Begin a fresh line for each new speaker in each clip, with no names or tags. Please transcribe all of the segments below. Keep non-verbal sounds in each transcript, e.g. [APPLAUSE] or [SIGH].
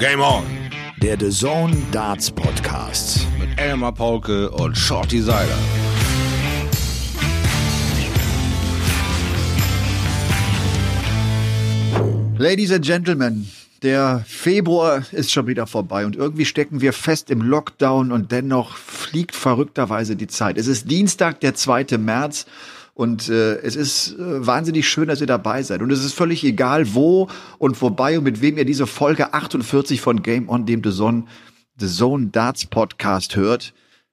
Game On.
Der The Zone Darts Podcast.
Mit Elmar Paulke und Shorty Seiler.
Ladies and Gentlemen, der Februar ist schon wieder vorbei und irgendwie stecken wir fest im Lockdown und dennoch fliegt verrückterweise die Zeit. Es ist Dienstag, der 2. März und äh, es ist äh, wahnsinnig schön, dass ihr dabei seid. Und es ist völlig egal, wo und wobei und mit wem ihr diese Folge 48 von Game On, dem The Zone, The Zone Darts Podcast hört.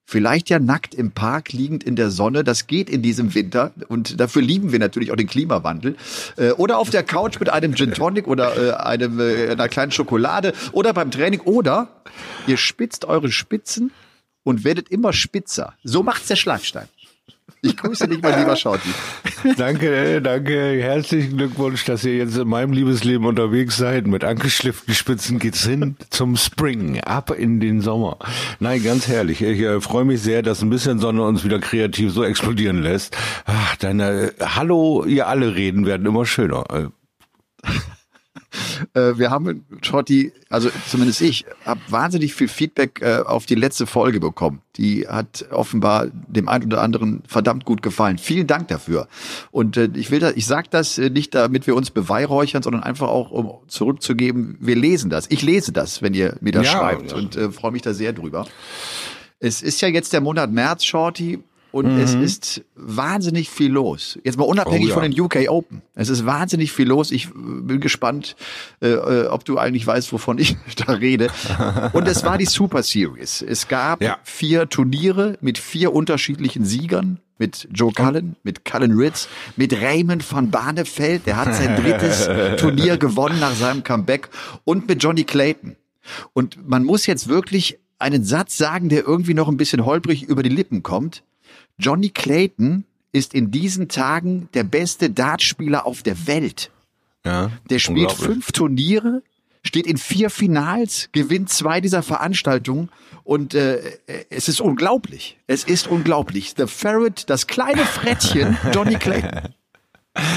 Vielleicht ja nackt im Park liegend in der Sonne. Das geht in diesem Winter und dafür lieben wir natürlich auch den Klimawandel. Äh, oder auf der Couch mit einem Gin Tonic oder äh, einem, äh, einer kleinen Schokolade oder beim Training. Oder ihr spitzt eure Spitzen und werdet immer spitzer. So macht's der Schlagstein. Ich grüße dich, mein lieber Schauti. [LAUGHS]
Danke, äh, danke. Herzlichen Glückwunsch, dass ihr jetzt in meinem Liebesleben unterwegs seid. Mit angeschlifften Spitzen geht's hin zum Spring, ab in den Sommer. Nein, ganz herrlich. Ich äh, freue mich sehr, dass ein bisschen Sonne uns wieder kreativ so explodieren lässt. Ach, deine äh, Hallo, ihr alle reden werden immer schöner. Äh,
wir haben, Schotti, also zumindest ich, habe wahnsinnig viel Feedback äh, auf die letzte Folge bekommen. Die hat offenbar dem einen oder anderen verdammt gut gefallen. Vielen Dank dafür. Und äh, ich will das, ich sage das äh, nicht, damit wir uns beweihräuchern, sondern einfach auch, um zurückzugeben, wir lesen das. Ich lese das, wenn ihr mir das
Ja,
schreibt
ja.
und äh, freue mich da sehr drüber. Es ist ja jetzt der Monat März, Shorty, und
Mhm.
es ist wahnsinnig viel los. Jetzt mal unabhängig
Oh ja.
von den UK Open. Es ist wahnsinnig viel los. Ich äh, bin gespannt, äh, äh, ob du eigentlich weißt, wovon ich [LAUGHS] da rede. Und es war die Super Series. Es gab
Ja.
vier Turniere mit vier unterschiedlichen Siegern. Mit Joe Cullen, mit Cullen Ritz, mit Raymond van Barneveld, der hat sein drittes [LAUGHS] Turnier gewonnen nach seinem Comeback und mit Johnny Clayton. Und man muss jetzt wirklich einen Satz sagen, der irgendwie noch ein bisschen holprig über die Lippen kommt. Johnny Clayton ist in diesen Tagen der beste Dartspieler auf der Welt.
ja,
Der spielt fünf Turniere, steht in vier Finals, gewinnt zwei dieser Veranstaltungen und äh, es ist unglaublich. Es ist unglaublich. The Ferret, das kleine Frettchen, Johnny Clayton. [LAUGHS]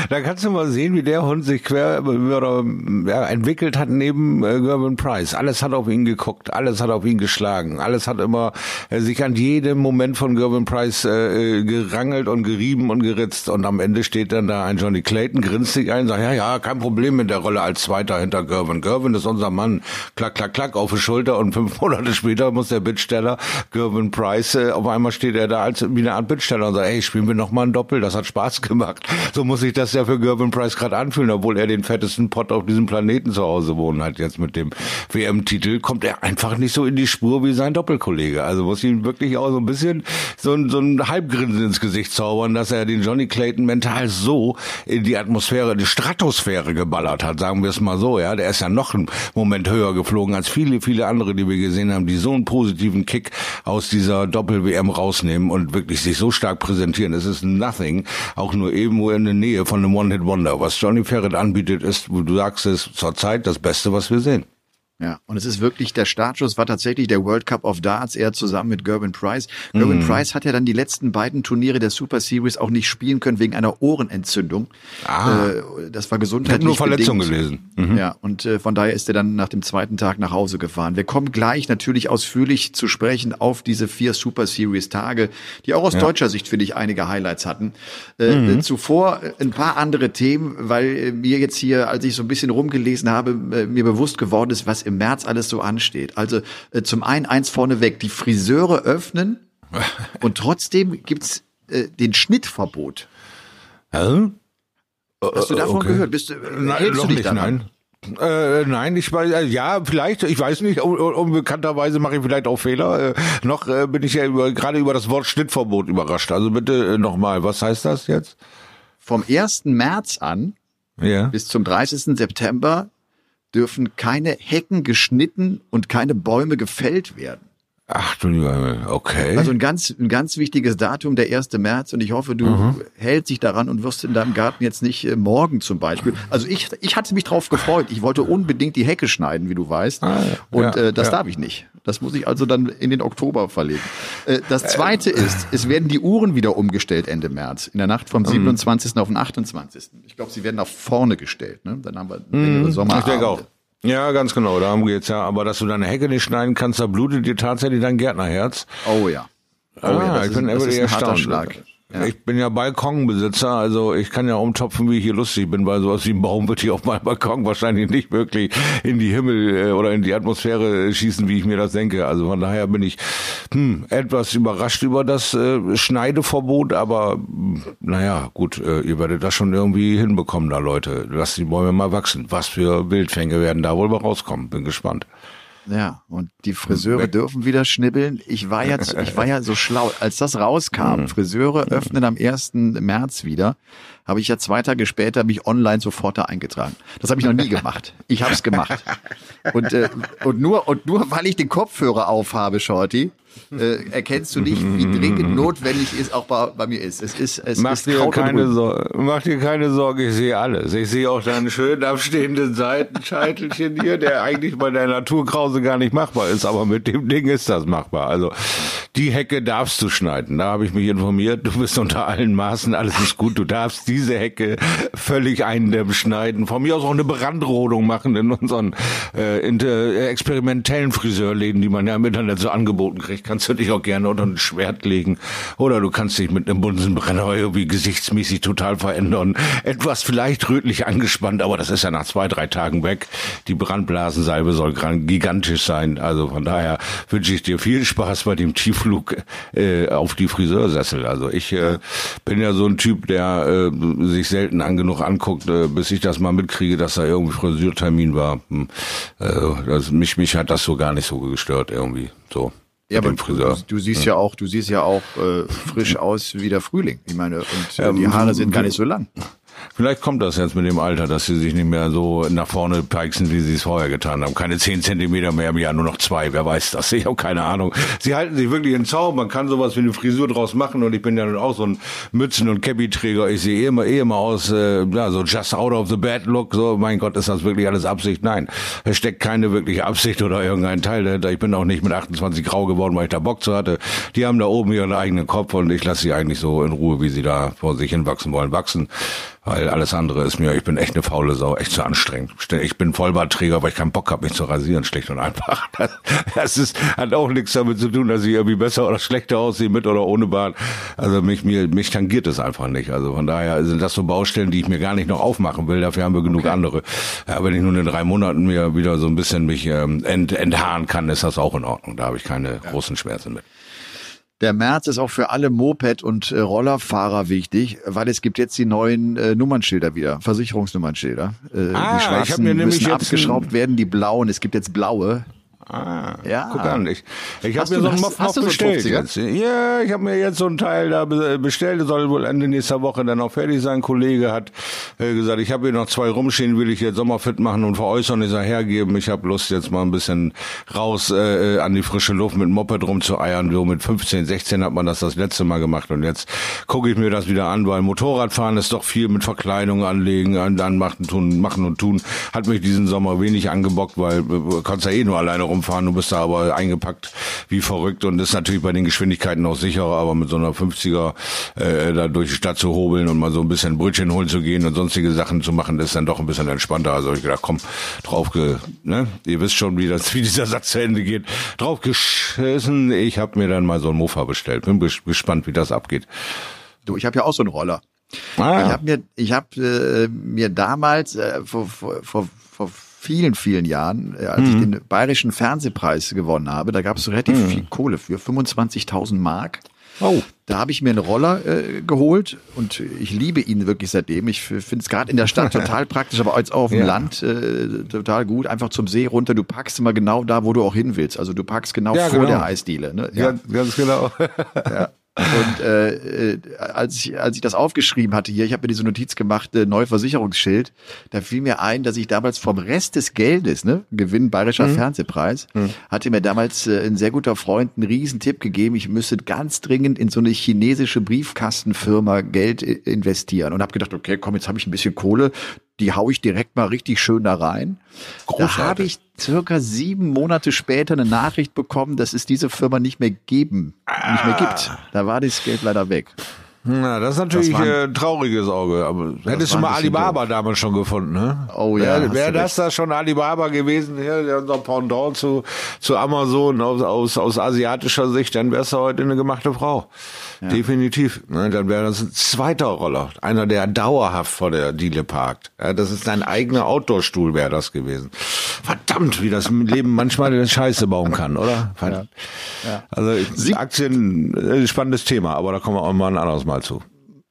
Da kannst du mal sehen, wie der Hund sich quer oder, ja, entwickelt hat neben äh, Gervin Price. Alles hat auf ihn geguckt, alles hat auf ihn geschlagen, alles hat immer äh, sich an jedem Moment von Gervin Price äh, äh, gerangelt und gerieben und geritzt. Und am Ende steht dann da ein Johnny Clayton, grinst sich ein, sagt, ja, ja, kein Problem mit der Rolle als Zweiter hinter Gervin. Gervin ist unser Mann. Klack, klack, klack auf die Schulter und fünf [LAUGHS] Monate später muss der Bittsteller Gervin Price, äh, auf einmal steht er da als wie eine Art Bittsteller und sagt, ey, spielen wir noch mal ein Doppel, das hat Spaß gemacht. So muss sich das ja für Gervin Price gerade anfühlen, obwohl er den fettesten Pott auf diesem Planeten zu Hause wohnen hat. Jetzt mit dem WM-Titel kommt er einfach nicht so in die Spur wie sein Doppelkollege. Also muss ihm wirklich auch so ein bisschen so ein, so ein Halbgrinsen ins Gesicht zaubern, dass er den Johnny Clayton mental so in die Atmosphäre, die Stratosphäre geballert hat, sagen wir es mal so. Ja, der ist ja noch einen Moment höher geflogen als viele, viele andere, die wir gesehen haben, die so einen positiven Kick aus dieser Doppel-WM rausnehmen und wirklich sich so stark präsentieren. Es ist nothing, auch nur irgendwo in der Nähe von einem One-Hit-Wonder. Was Johnny Ferret anbietet, ist, wo du sagst, es zurzeit das Beste, was wir sehen.
Ja, und es ist wirklich, der Startschuss war tatsächlich der World Cup of Darts, er zusammen mit Gervin Price. Gervin Price hat ja dann die letzten beiden Turniere der Super Series auch nicht spielen können wegen einer Ohrenentzündung.
Ah.
Äh, das war
Ich
gesundheitlich
nur Verletzungen
bedingt.
gelesen. Mhm.
Ja, und äh, von daher ist er dann nach dem zweiten Tag nach Hause gefahren. Wir kommen gleich natürlich ausführlich zu sprechen auf diese vier Super Series Tage, die auch aus deutscher Sicht, finde ich, einige Highlights hatten. Äh,
Mhm.
Zuvor ein paar andere Themen, weil mir jetzt hier, als ich so ein bisschen rumgelesen habe, mir bewusst geworden ist, was im März alles so ansteht. Also äh, zum einen eins vorneweg, die Friseure öffnen [LAUGHS] und trotzdem gibt's äh, den Schnittverbot.
Hä?
Hast du davon
okay.
gehört? Bist du,
Nein,
hältst du dich
nicht,
daran?
nein. Äh, nein, ich weiß, äh, ja, vielleicht, ich weiß nicht, un un unbekannterweise mache ich vielleicht auch Fehler. Äh, noch äh, bin ich ja gerade über das Wort Schnittverbot überrascht. Also bitte äh, nochmal, was heißt das jetzt?
Vom 1. März an
Ja.
bis zum 30. September dürfen keine Hecken geschnitten und keine Bäume gefällt werden.
Ach du lieber okay.
Also ein ganz, ein ganz wichtiges Datum, der 1. März. Und ich hoffe, du hältst dich daran und wirst in deinem Garten jetzt nicht äh, morgen zum Beispiel. Also ich, ich hatte mich drauf gefreut. Ich wollte unbedingt die Hecke schneiden, wie du weißt.
Ah, ja.
Und äh, das
ja.
darf ich nicht. Das muss ich also dann in den Oktober verlegen. Äh, das zweite ist, es werden die Uhren wieder umgestellt Ende März. In der Nacht
Mhm.
vom 27. auf den 28. Ich glaube, sie werden nach vorne gestellt. Ne? Dann haben wir.
Mhm. ich denke auch. Ja, ganz genau, darum geht's ja. Aber dass du deine Hecke nicht schneiden kannst, da blutet dir tatsächlich dein Gärtnerherz.
Oh ja.
Oh, ah, ja, ich bin ist, wirklich erstaunt. Schlag. Ja. Ich bin ja Balkonbesitzer, also ich kann ja umtopfen, wie ich hier lustig bin, weil sowas wie ein Baum wird hier auf meinem Balkon wahrscheinlich nicht wirklich in die Himmel äh, oder in die Atmosphäre schießen, wie ich mir das denke. Also von daher bin ich hm, etwas überrascht über das äh, Schneideverbot, aber naja, gut, äh, ihr werdet das schon irgendwie hinbekommen da, Leute. Lasst die Bäume mal wachsen. Was für Wildfänge werden da wohl rauskommen? Bin gespannt.
Ja, und die Friseure dürfen wieder schnibbeln. Ich war ja, ich war ja so schlau, als das rauskam. Hm. Friseure öffnen am 1. März wieder. Habe ich ja zwei Tage später mich online sofort da eingetragen. Das habe ich noch nie gemacht. Ich habe es gemacht. Und, äh, und nur und nur weil ich den Kopfhörer aufhabe, Shorty, äh, erkennst du nicht, wie dringend notwendig es auch bei, bei mir ist. Es ist es
mach
ist
dir keine Sorge, mach dir keine Sorge, ich sehe alles. Ich sehe auch deinen schön abstehenden Seitenscheitelchen hier, der eigentlich bei der Naturkrause gar nicht machbar ist, aber mit dem Ding ist das machbar. Also die Hecke darfst du schneiden. Da habe ich mich informiert. Du bist unter allen Maßen, alles ist gut. Du darfst diese Hecke völlig eindämmen schneiden. Von mir aus auch eine Brandrodung machen in unseren äh, experimentellen Friseurläden, die man ja im Internet so angeboten kriegt. Kannst du dich auch gerne unter ein Schwert legen. Oder du kannst dich mit einem Bunsenbrenner irgendwie gesichtsmäßig total verändern. Etwas vielleicht rötlich angespannt, aber das ist ja nach zwei, drei Tagen weg. Die Brandblasensalbe soll gigantisch sein. Also von daher wünsche ich dir viel Spaß bei dem Tiefflug äh, auf die Friseursessel. Also ich äh, bin ja so ein Typ, der äh, sich selten an genug anguckt, äh, bis ich das mal mitkriege, dass da irgendwie Friseurtermin war. Hm. Äh, das, mich, mich hat das so gar nicht so gestört irgendwie. So.
Ja, aber du, du, siehst ja. ja auch, du siehst ja auch äh, frisch [LAUGHS] aus wie der Frühling. Ich meine, und äh, die Haare sind gar nicht so lang.
Vielleicht kommt das jetzt mit dem Alter, dass sie sich nicht mehr so nach vorne peixen, wie sie es vorher getan haben. Keine zehn Zentimeter mehr im Jahr, nur noch zwei. Wer weiß das? Ich habe keine Ahnung. Sie halten sich wirklich in Zaum. Man kann sowas wie eine Frisur draus machen. Und ich bin ja nun auch so ein Mützen- und Cappy-Träger. Ich sehe immer, eh immer aus, äh, ja, so just out of the bad look. So, mein Gott, ist das wirklich alles Absicht? Nein. Es steckt keine wirkliche Absicht oder irgendein Teil dahinter. Ich bin auch nicht mit 28 grau geworden, weil ich da Bock zu hatte. Die haben da oben ihren eigenen Kopf und ich lasse sie eigentlich so in Ruhe, wie sie da vor sich hin wachsen wollen, wachsen weil alles andere ist mir, ich bin echt eine faule Sau, echt zu anstrengend. Ich bin Vollbartträger, weil ich keinen Bock habe, mich zu rasieren, schlicht und einfach. [LAUGHS] Das, das ist, hat auch nichts damit zu tun, dass ich irgendwie besser oder schlechter aussehe, mit oder ohne Bart. Also mich, mir, mich tangiert es einfach nicht. Also von daher sind das so Baustellen, die ich mir gar nicht noch aufmachen will. Dafür haben wir genug okay. andere. Ja, wenn ich nun in drei Monaten mir wieder so ein bisschen mich ähm, ent, enthaaren kann, ist das auch in Ordnung. Da habe ich keine ja. großen Schmerzen mit.
Der März ist auch für alle Moped- und äh, Rollerfahrer wichtig, weil es gibt jetzt die neuen äh, Nummernschilder wieder, Versicherungsnummernschilder. Äh,
ah,
die schwarzen
ich mir nämlich
müssen abgeschraubt werden, die blauen. Es gibt jetzt blaue.
Ah, ja. Guck an, ich, ich habe mir so einen Moff noch bestellt. So jetzt. Ja, ich habe mir jetzt so ein Teil da bestellt. Soll wohl Ende nächster Woche dann auch fertig sein. Ein Kollege hat äh, gesagt, ich habe hier noch zwei rumstehen, will ich jetzt sommerfit machen und veräußern, ist er hergeben. Ich habe Lust jetzt mal ein bisschen raus äh, an die frische Luft mit Moped rumzueiern. So mit 15, 16 hat man das das letzte Mal gemacht und jetzt gucke ich mir das wieder an, weil Motorradfahren ist doch viel mit Verkleidung anlegen, dann machen, tun, machen und tun. Hat mich diesen Sommer wenig angebockt, weil äh, kannst ja eh nur alleine rumfahren, du bist da aber eingepackt wie verrückt und ist natürlich bei den Geschwindigkeiten auch sicherer, aber mit so einer 50er äh, da durch die Stadt zu hobeln und mal so ein bisschen Brötchen holen zu gehen und sonstige Sachen zu machen, ist dann doch ein bisschen entspannter. Also ich gedacht, komm, drauf ge, ne? Ihr wisst schon, wie das, wie dieser Satz zu Ende geht. Drauf geschissen. Ich habe mir dann mal so ein Mofa bestellt. Bin gespannt, wie das abgeht.
Du, ich habe ja auch so einen Roller. Ah. Ich habe mir, ich habe äh, mir damals äh, vor, vor, vor vielen, vielen Jahren, äh, als mhm. ich den Bayerischen Fernsehpreis gewonnen habe, da gab es relativ mhm. viel Kohle für, 25.000 Mark. Oh. Da habe ich mir einen Roller äh, geholt und ich liebe ihn wirklich seitdem. Ich finde es gerade in der Stadt [LAUGHS] total praktisch, aber als auch auf dem ja. Land äh, total gut. Einfach zum See runter. Du packst immer genau da, wo du auch hin willst. Also du packst genau ja, vor genau. der Eisdiele. Ne?
Ja. Ganz, ganz genau.
ja. Und äh, äh, als, ich, als ich das aufgeschrieben hatte hier, ich habe mir diese Notiz gemacht, äh, Neuversicherungsschild, da fiel mir ein, dass ich damals vom Rest des Geldes, ne, Gewinn Bayerischer mhm. Fernsehpreis, mhm. hatte mir damals äh, ein sehr guter Freund einen riesen Tipp gegeben, ich müsste ganz dringend in so eine chinesische Briefkastenfirma Geld investieren. Und habe gedacht, okay, komm, jetzt habe ich ein bisschen Kohle, die hau ich direkt mal richtig schön da rein. Großartig. Da habe ich circa sieben Monate später eine Nachricht bekommen, dass es diese Firma nicht mehr geben, ah. nicht mehr gibt. Da war das Geld leider weg.
Na, das ist natürlich das ein äh, trauriges Auge. Aber hättest du mal Alibaba doof. damals schon gefunden, ne?
Oh ja.
Wäre wär das da schon Alibaba gewesen, ja, unser Pendant zu, zu Amazon aus, aus, aus asiatischer Sicht, dann wärst du heute eine gemachte Frau. Ja. Definitiv. Ne, dann wäre das ein zweiter Roller. Einer, der dauerhaft vor der Diele parkt. Ja, das ist dein eigener Outdoor-Stuhl, wäre das gewesen. Verdammt, wie das Leben manchmal eine Scheiße bauen kann, oder? Ja. Ja. Also Aktien, äh, spannendes Thema, aber da kommen wir auch mal ein anderes Mal zu.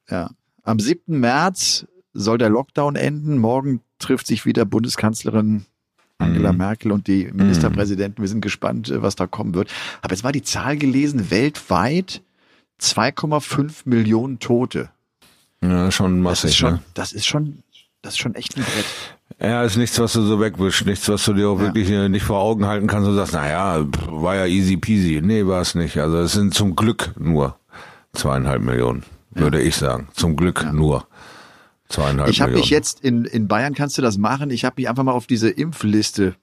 Ja. Am 7. März soll der Lockdown enden. Morgen trifft sich wieder Bundeskanzlerin Angela mhm. Merkel und die Ministerpräsidenten. Wir sind gespannt, äh, was da kommen wird. Aber jetzt war die Zahl gelesen, weltweit 2,5 Millionen Tote.
Ja, schon massig.
Das ist schon,
ne?
das ist schon, das ist schon echt ein Brett.
Ja, ist nichts, was du so wegwischst, nichts, was du dir auch ja. wirklich nicht vor Augen halten kannst und sagst, naja, war ja easy peasy. Nee, war es nicht. Also es sind zum Glück nur zweieinhalb Millionen, ja. würde ich sagen. Zum Glück ja. nur zweieinhalb
ich hab Millionen. Ich habe mich jetzt in, in Bayern, kannst du das machen? Ich habe mich einfach mal auf diese Impfliste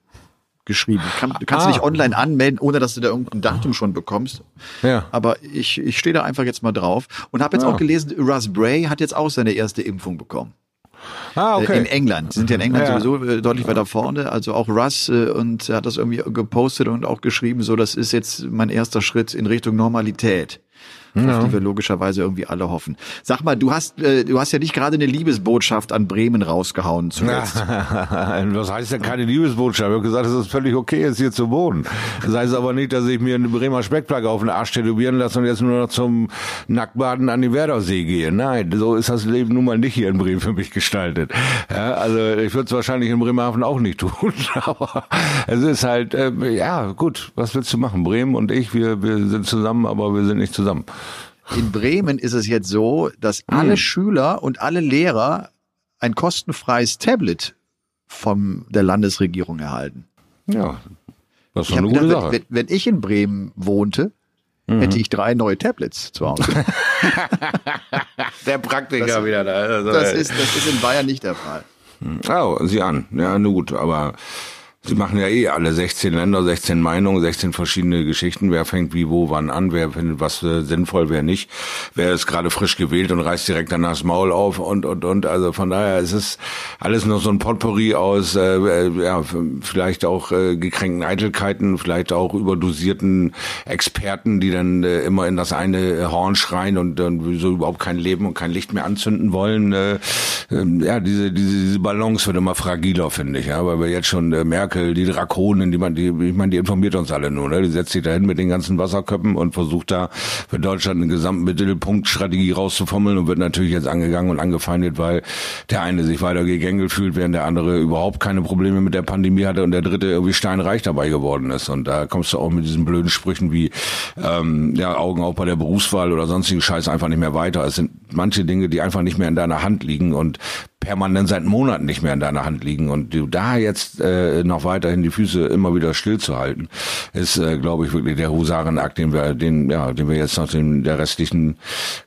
geschrieben. Kann, du kannst ah. dich online anmelden, ohne dass du da irgendein Datum schon bekommst. Ja. Aber ich, ich stehe da einfach jetzt mal drauf und habe jetzt ja. auch gelesen, Russ Bray hat jetzt auch seine erste Impfung bekommen. Ah, okay. Äh, in England. Sie sind ja in England ja. sowieso äh, deutlich weiter vorne. Also auch Russ äh, und hat das irgendwie gepostet und auch geschrieben, so das ist jetzt mein erster Schritt in Richtung Normalität ja. auf die wir logischerweise irgendwie alle hoffen. Sag mal, du hast, äh, du hast ja nicht gerade eine Liebesbotschaft an Bremen rausgehauen zuletzt. [LAUGHS]
Was heißt denn keine Liebesbotschaft? Ich habe gesagt, es ist völlig okay, jetzt hier zu wohnen. Das heißt aber nicht, dass ich mir eine Bremer Speckplagge auf den Arsch tätowieren lasse und jetzt nur noch zum Nacktbaden an den Werdersee gehe. Nein, so ist das Leben nun mal nicht hier in Bremen für mich gestaltet. Ja, also ich würde es wahrscheinlich in Bremerhaven auch nicht tun, [LAUGHS] aber es ist halt, äh, ja gut, was willst du machen? Bremen und ich, wir, wir sind zusammen, aber wir sind nicht zusammen.
In Bremen ist es jetzt so, dass alle hm. Schüler und alle Lehrer ein kostenfreies Tablet von der Landesregierung erhalten.
Ja, das ist eine gute
gedacht, Sache. Wenn, wenn, ich in Bremen wohnte, mhm. hätte ich drei neue Tablets zu Hause. [LAUGHS]
der Praktiker
das,
wieder da.
Also, das, ist, das ist in Bayern nicht der Fall.
Oh, sieh an. Ja, nur gut, aber Sie machen ja eh alle 16 Länder, 16 Meinungen, 16 verschiedene Geschichten. Wer fängt wie, wo, wann an? Wer findet was äh, sinnvoll, wer nicht? Wer ist gerade frisch gewählt und reißt direkt danach das Maul auf und, und, und. Also von daher ist es alles noch so ein Potpourri aus, äh, äh, ja, vielleicht auch äh, gekränkten Eitelkeiten, vielleicht auch überdosierten Experten, die dann äh, immer in das eine Horn schreien und dann so überhaupt kein Leben und kein Licht mehr anzünden wollen. Äh, äh, ja, diese, diese, diese Balance wird immer fragiler, finde ich, ja, weil wir jetzt schon äh, merken, Merkel, die Drakonen, die man, die, ich meine, die informiert uns alle nur, ne? Die setzt sich dahin mit den ganzen Wasserköppen und versucht da für Deutschland eine Gesamtmittelpunktstrategie rauszufummeln und wird natürlich jetzt angegangen und angefeindet, weil der eine sich weiter gegängelt fühlt, während der andere überhaupt keine Probleme mit der Pandemie hatte und der dritte irgendwie steinreich dabei geworden ist. Und da kommst du auch mit diesen blöden Sprüchen wie ähm, ja, Augen auf bei der Berufswahl oder sonstigen Scheiß einfach nicht mehr weiter. Es sind manche Dinge, die einfach nicht mehr in deiner Hand liegen und permanent seit Monaten nicht mehr in deiner Hand liegen und du da jetzt äh, noch weiterhin die Füße immer wieder stillzuhalten, ist, äh, glaube ich, wirklich der Husarenakt, den wir, den, ja, den wir jetzt noch den, der restlichen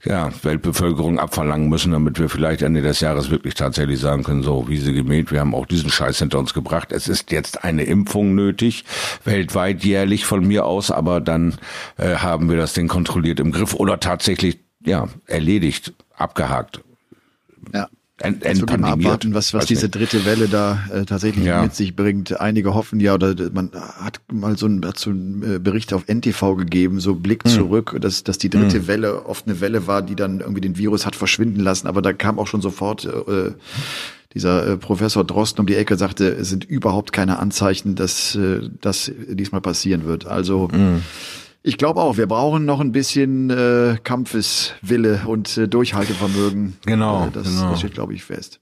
ja, Weltbevölkerung abverlangen müssen, damit wir vielleicht Ende des Jahres wirklich tatsächlich sagen können, so wie sie gemäht, wir haben auch diesen Scheiß hinter uns gebracht. Es ist jetzt eine Impfung nötig, weltweit jährlich von mir aus, aber dann äh, haben wir das Ding kontrolliert im Griff oder tatsächlich ja erledigt, abgehakt.
Ja. Mal abwarten, was, was diese dritte Welle da äh, tatsächlich ja. mit sich bringt. Einige hoffen ja, oder man hat mal so einen, so einen äh, Bericht auf NTV gegeben, so Blick hm. zurück, dass, dass die dritte hm. Welle oft eine Welle war, die dann irgendwie den Virus hat verschwinden lassen. Aber da kam auch schon sofort äh, dieser äh, Professor Drosten um die Ecke, sagte, es sind überhaupt keine Anzeichen, dass äh, das diesmal passieren wird. Also hm. Ich glaube auch, wir brauchen noch ein bisschen äh, Kampfeswille und äh, Durchhaltevermögen.
Genau.
Äh, das,
genau.
das steht, glaube ich, fest.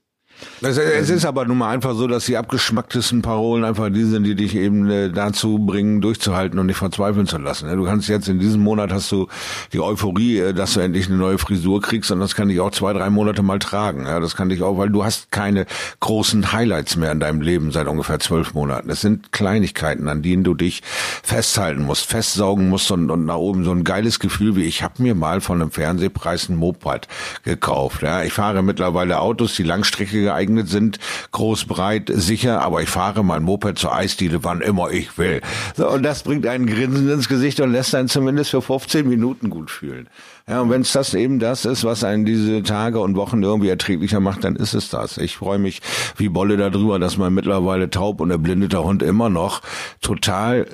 Es, es ist aber nun mal einfach so, dass die abgeschmacktesten Parolen einfach die sind, die dich eben äh, dazu bringen, durchzuhalten und nicht verzweifeln zu lassen. Du kannst jetzt in diesem Monat hast du die Euphorie, äh, dass du endlich eine neue Frisur kriegst und das kann dich auch zwei, drei Monate mal tragen. Das kann dich auch, weil du hast keine großen Highlights mehr in deinem Leben seit ungefähr zwölf Monaten. Es sind Kleinigkeiten, an denen du dich festhalten musst, festsaugen musst und, und nach oben so ein geiles Gefühl wie ich habe mir mal von einem Fernsehpreis ein Moped gekauft. Ich fahre mittlerweile Autos, die Langstrecke geeignet sind, groß, breit, sicher, aber ich fahre mein Moped zur Eisdiele, wann immer ich will. So, und das bringt einen Grinsen ins Gesicht und lässt einen zumindest für 15 Minuten gut fühlen. Ja, und wenn es das eben das ist, was einen diese Tage und Wochen irgendwie erträglicher macht, dann ist es das. Ich freue mich wie Bolle darüber, dass mein mittlerweile taub und erblindeter Hund immer noch total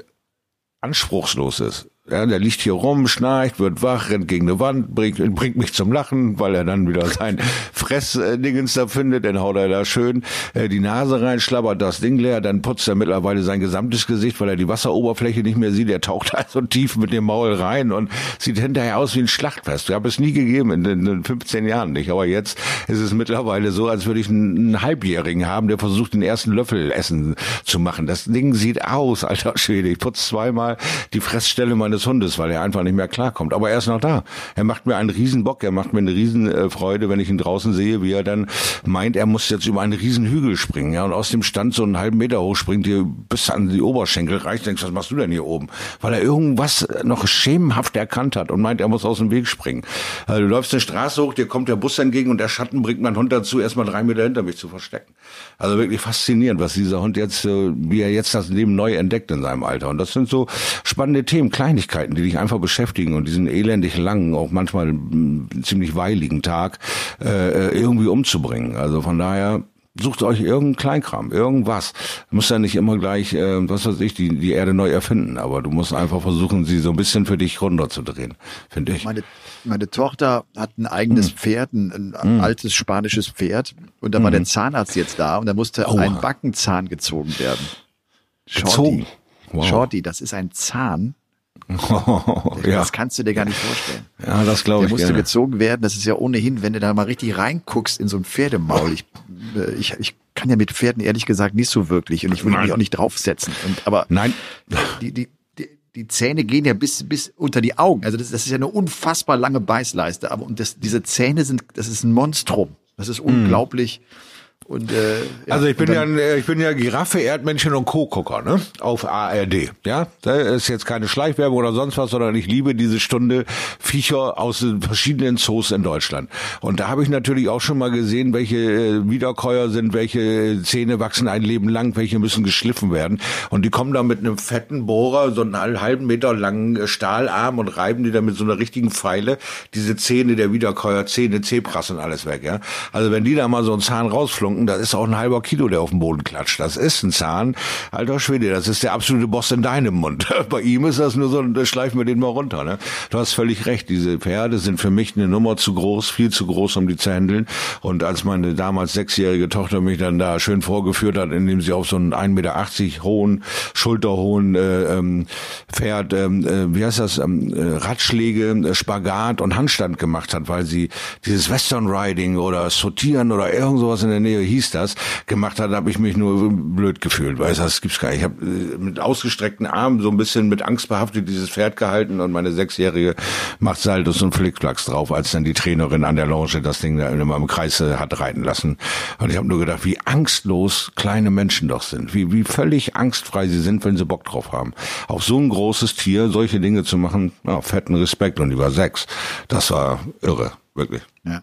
anspruchslos ist. Ja, der liegt hier rum, schnarcht, wird wach, rennt gegen eine Wand, bringt, bringt mich zum Lachen, weil er dann wieder sein [LAUGHS] Fressdingens da findet, dann haut er da schön äh, die Nase rein, schlabbert das Ding leer, dann putzt er mittlerweile sein gesamtes Gesicht, weil er die Wasseroberfläche nicht mehr sieht. Er taucht also tief mit dem Maul rein und sieht hinterher aus wie ein Schlachtfest. Ich habe es nie gegeben, in den 15 Jahren nicht. Aber jetzt ist es mittlerweile so, als würde ich einen, einen Halbjährigen haben, der versucht, den ersten Löffel essen zu machen. Das Ding sieht aus, [LAUGHS] alter Schwede. Ich putze zweimal die Fressstelle meines des Hundes, weil er einfach nicht mehr klarkommt. Aber er ist noch da. Er macht mir einen Riesenbock, er macht mir eine Riesenfreude, wenn ich ihn draußen sehe, wie er dann meint, er muss jetzt über einen Riesenhügel springen. Ja, und aus dem Stand so einen halben Meter hoch springt, hier bis an die Oberschenkel reicht. Denkst, was machst du denn hier oben? Weil er irgendwas noch schemenhaft erkannt hat und meint, er muss aus dem Weg springen. Also du läufst eine Straße hoch, dir kommt der Bus entgegen und der Schatten bringt meinen Hund dazu, erstmal drei Meter hinter mich zu verstecken. Also wirklich faszinierend, was dieser Hund jetzt, wie er jetzt das Leben neu entdeckt in seinem Alter. Und das sind so spannende Themen, Kleinigkeiten Kleinigkeiten, die dich einfach beschäftigen und diesen elendig langen, auch manchmal ziemlich weiligen Tag äh, irgendwie umzubringen. Also von daher sucht euch irgendeinen Kleinkram, irgendwas. Du musst ja nicht immer gleich, äh, was weiß ich, die, die Erde neu erfinden, aber du musst einfach versuchen, sie so ein bisschen für dich runterzudrehen, finde ich.
Meine, meine Tochter hat ein eigenes hm. Pferd, ein, ein hm. altes spanisches Pferd, und da war hm. der Zahnarzt jetzt da und da musste oh. ein Backenzahn gezogen werden. Shorty. Gezogen? Wow. Shorty, das ist ein Zahn, Oh, ja. Das kannst du dir gar nicht vorstellen.
Ja, das glaube ich.
Der musste gerne. gezogen werden. Das ist ja ohnehin, wenn du da mal richtig reinguckst in so ein Pferdemaul. Ich, äh, ich, ich kann ja mit Pferden ehrlich gesagt nicht so wirklich und ich würde mich auch nicht draufsetzen. Und, aber
Nein.
Die, die, die, die Zähne gehen ja bis, bis unter die Augen. Also das, das ist ja eine unfassbar lange Beißleiste. Aber und das, diese Zähne sind, das ist ein Monstrum. Das ist hm. unglaublich. Mm und, äh,
ja, also ich bin ja ich bin ja Giraffe, Erdmännchen und Co-Gucker, ne? Auf ARD. Ja, da ist jetzt keine Schleichwerbung oder sonst was, sondern ich liebe diese Stunde Viecher aus den verschiedenen Zoos in Deutschland. Und da habe ich natürlich auch schon mal gesehen, welche äh, Wiederkäuer sind, welche Zähne wachsen ein Leben lang, welche müssen geschliffen werden. Und die kommen da mit einem fetten Bohrer, so einen halben Meter langen Stahlarm und reiben die da mit so einer richtigen Pfeile diese Zähne der Wiederkäuer, Zähne, Zebras und alles weg. Ja, also wenn die da mal so einen Zahn rausflunken Funken, das ist auch ein halber Kilo, der auf den Boden klatscht. Das ist ein Zahn. Alter Schwede, das ist der absolute Boss in deinem Mund. [LAUGHS] Bei ihm ist das nur so, da schleifen wir den mal runter. Ne? Du hast völlig recht, diese Pferde sind für mich eine Nummer zu groß, viel zu groß, um die zu handeln. Und als meine damals sechsjährige Tochter mich dann da schön vorgeführt hat, indem sie auf so einen 1,80 Meter hohen, schulterhohen äh, ähm, Pferd, ähm, äh, wie heißt das, ähm, äh, Ratschläge, äh, Spagat und Handstand gemacht hat, weil sie dieses Western Riding oder Sortieren oder irgend sowas in der Nähe hieß das, gemacht hat, habe ich mich nur blöd gefühlt. Weißt du, das gibt's gar nicht. Ich habe äh, mit ausgestreckten Armen so ein bisschen mit Angst behaftet dieses Pferd gehalten und meine Sechsjährige macht Saltos und Flickflacks drauf, als dann die Trainerin an der Lounge das Ding da immer im Kreis hat reiten lassen. Und ich habe nur gedacht, wie angstlos kleine Menschen doch sind, wie, wie völlig angstfrei sie sind, wenn sie Bock drauf haben. Auf so ein großes Tier solche Dinge zu machen, ja, fetten Respekt und über sechs. Das war irre, wirklich. Ja.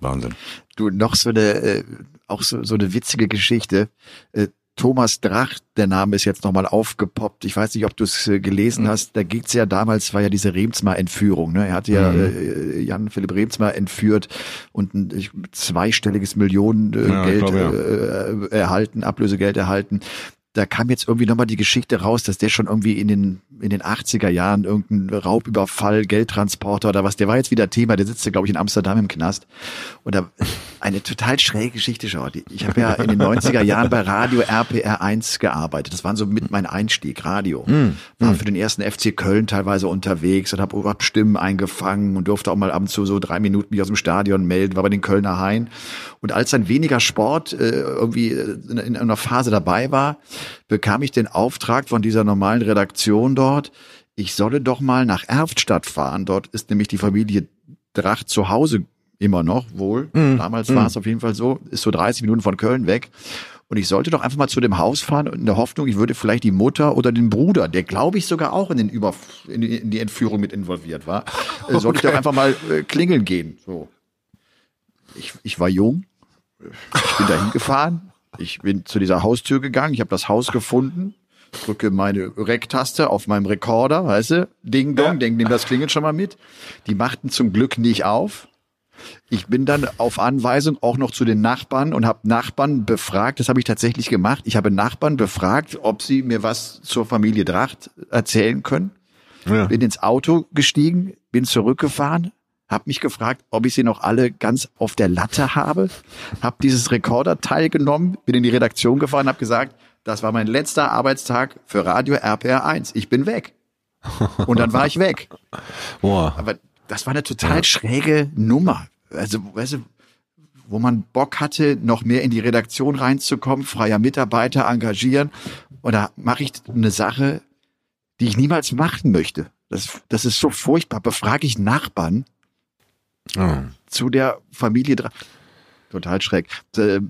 Wahnsinn.
Du, noch so eine, äh, auch so, so eine witzige Geschichte. Äh, Thomas Drach, der Name ist jetzt nochmal aufgepoppt. Ich weiß nicht, ob du es äh, gelesen hast. Da ging's ja damals, war ja diese Remsmar-Entführung. Ne? Er hatte ja mhm. äh, Jan-Philipp Remsmar entführt und ein ich, zweistelliges Millionengeld äh, ja, ja. äh, erhalten, Ablösegeld erhalten da kam jetzt irgendwie nochmal die Geschichte raus, dass der schon irgendwie in den, in den 80er Jahren irgendein Raubüberfall, Geldtransporter oder was, der war jetzt wieder Thema, der sitzt ja, glaube ich, in Amsterdam im Knast. Und da, eine total schräge Geschichte, schau. Ich habe ja in den 90er Jahren bei Radio RPR 1 gearbeitet. Das war so mit mein Einstieg, Radio. Mm, war für den ersten FC Köln teilweise unterwegs und habe überhaupt Stimmen eingefangen und durfte auch mal ab und zu so drei Minuten mich aus dem Stadion melden, war bei den Kölner Hain. Und als dann weniger Sport äh, irgendwie in, in einer Phase dabei war, bekam ich den Auftrag von dieser normalen Redaktion dort, ich solle doch mal nach Erftstadt fahren. Dort ist nämlich die Familie Drach zu Hause immer noch wohl. Mm, Damals mm. war es auf jeden Fall so, ist so 30 Minuten von Köln weg. Und ich sollte doch einfach mal zu dem Haus fahren in der Hoffnung, ich würde vielleicht die Mutter oder den Bruder, der glaube ich sogar auch in den Über in die, in die Entführung mit involviert war, okay. Äh, sollte ich doch einfach mal äh, klingeln gehen. So. Ich, ich war jung, Ich bin dahin gefahren, ich bin zu dieser Haustür gegangen, ich habe das Haus gefunden, drücke meine Rec-Taste auf meinem Rekorder, weißt du, Ding Dong, ja. denk, nimm das klingelt schon mal mit. Die machten zum Glück nicht auf. Ich bin dann auf Anweisung auch noch zu den Nachbarn und habe Nachbarn befragt. Das habe ich tatsächlich gemacht. Ich habe Nachbarn befragt, ob sie mir was zur Familie Dracht erzählen können. Ja. Bin ins Auto gestiegen, bin zurückgefahren, habe mich gefragt, ob ich sie noch alle ganz auf der Latte habe. Habe dieses Rekorder teilgenommen, bin in die Redaktion gefahren, habe gesagt, das war mein letzter Arbeitstag für Radio RPR 1. Ich bin weg. Und dann war ich weg. [LAUGHS] Boah. Aber das war eine total schräge Nummer. Also, weißt du, wo man Bock hatte, noch mehr in die Redaktion reinzukommen, freier Mitarbeiter engagieren. Und da mache ich eine Sache, die ich niemals machen möchte. Das, das ist so furchtbar. Befrage ich Nachbarn oh. zu der Familie. Total schräg. Äh,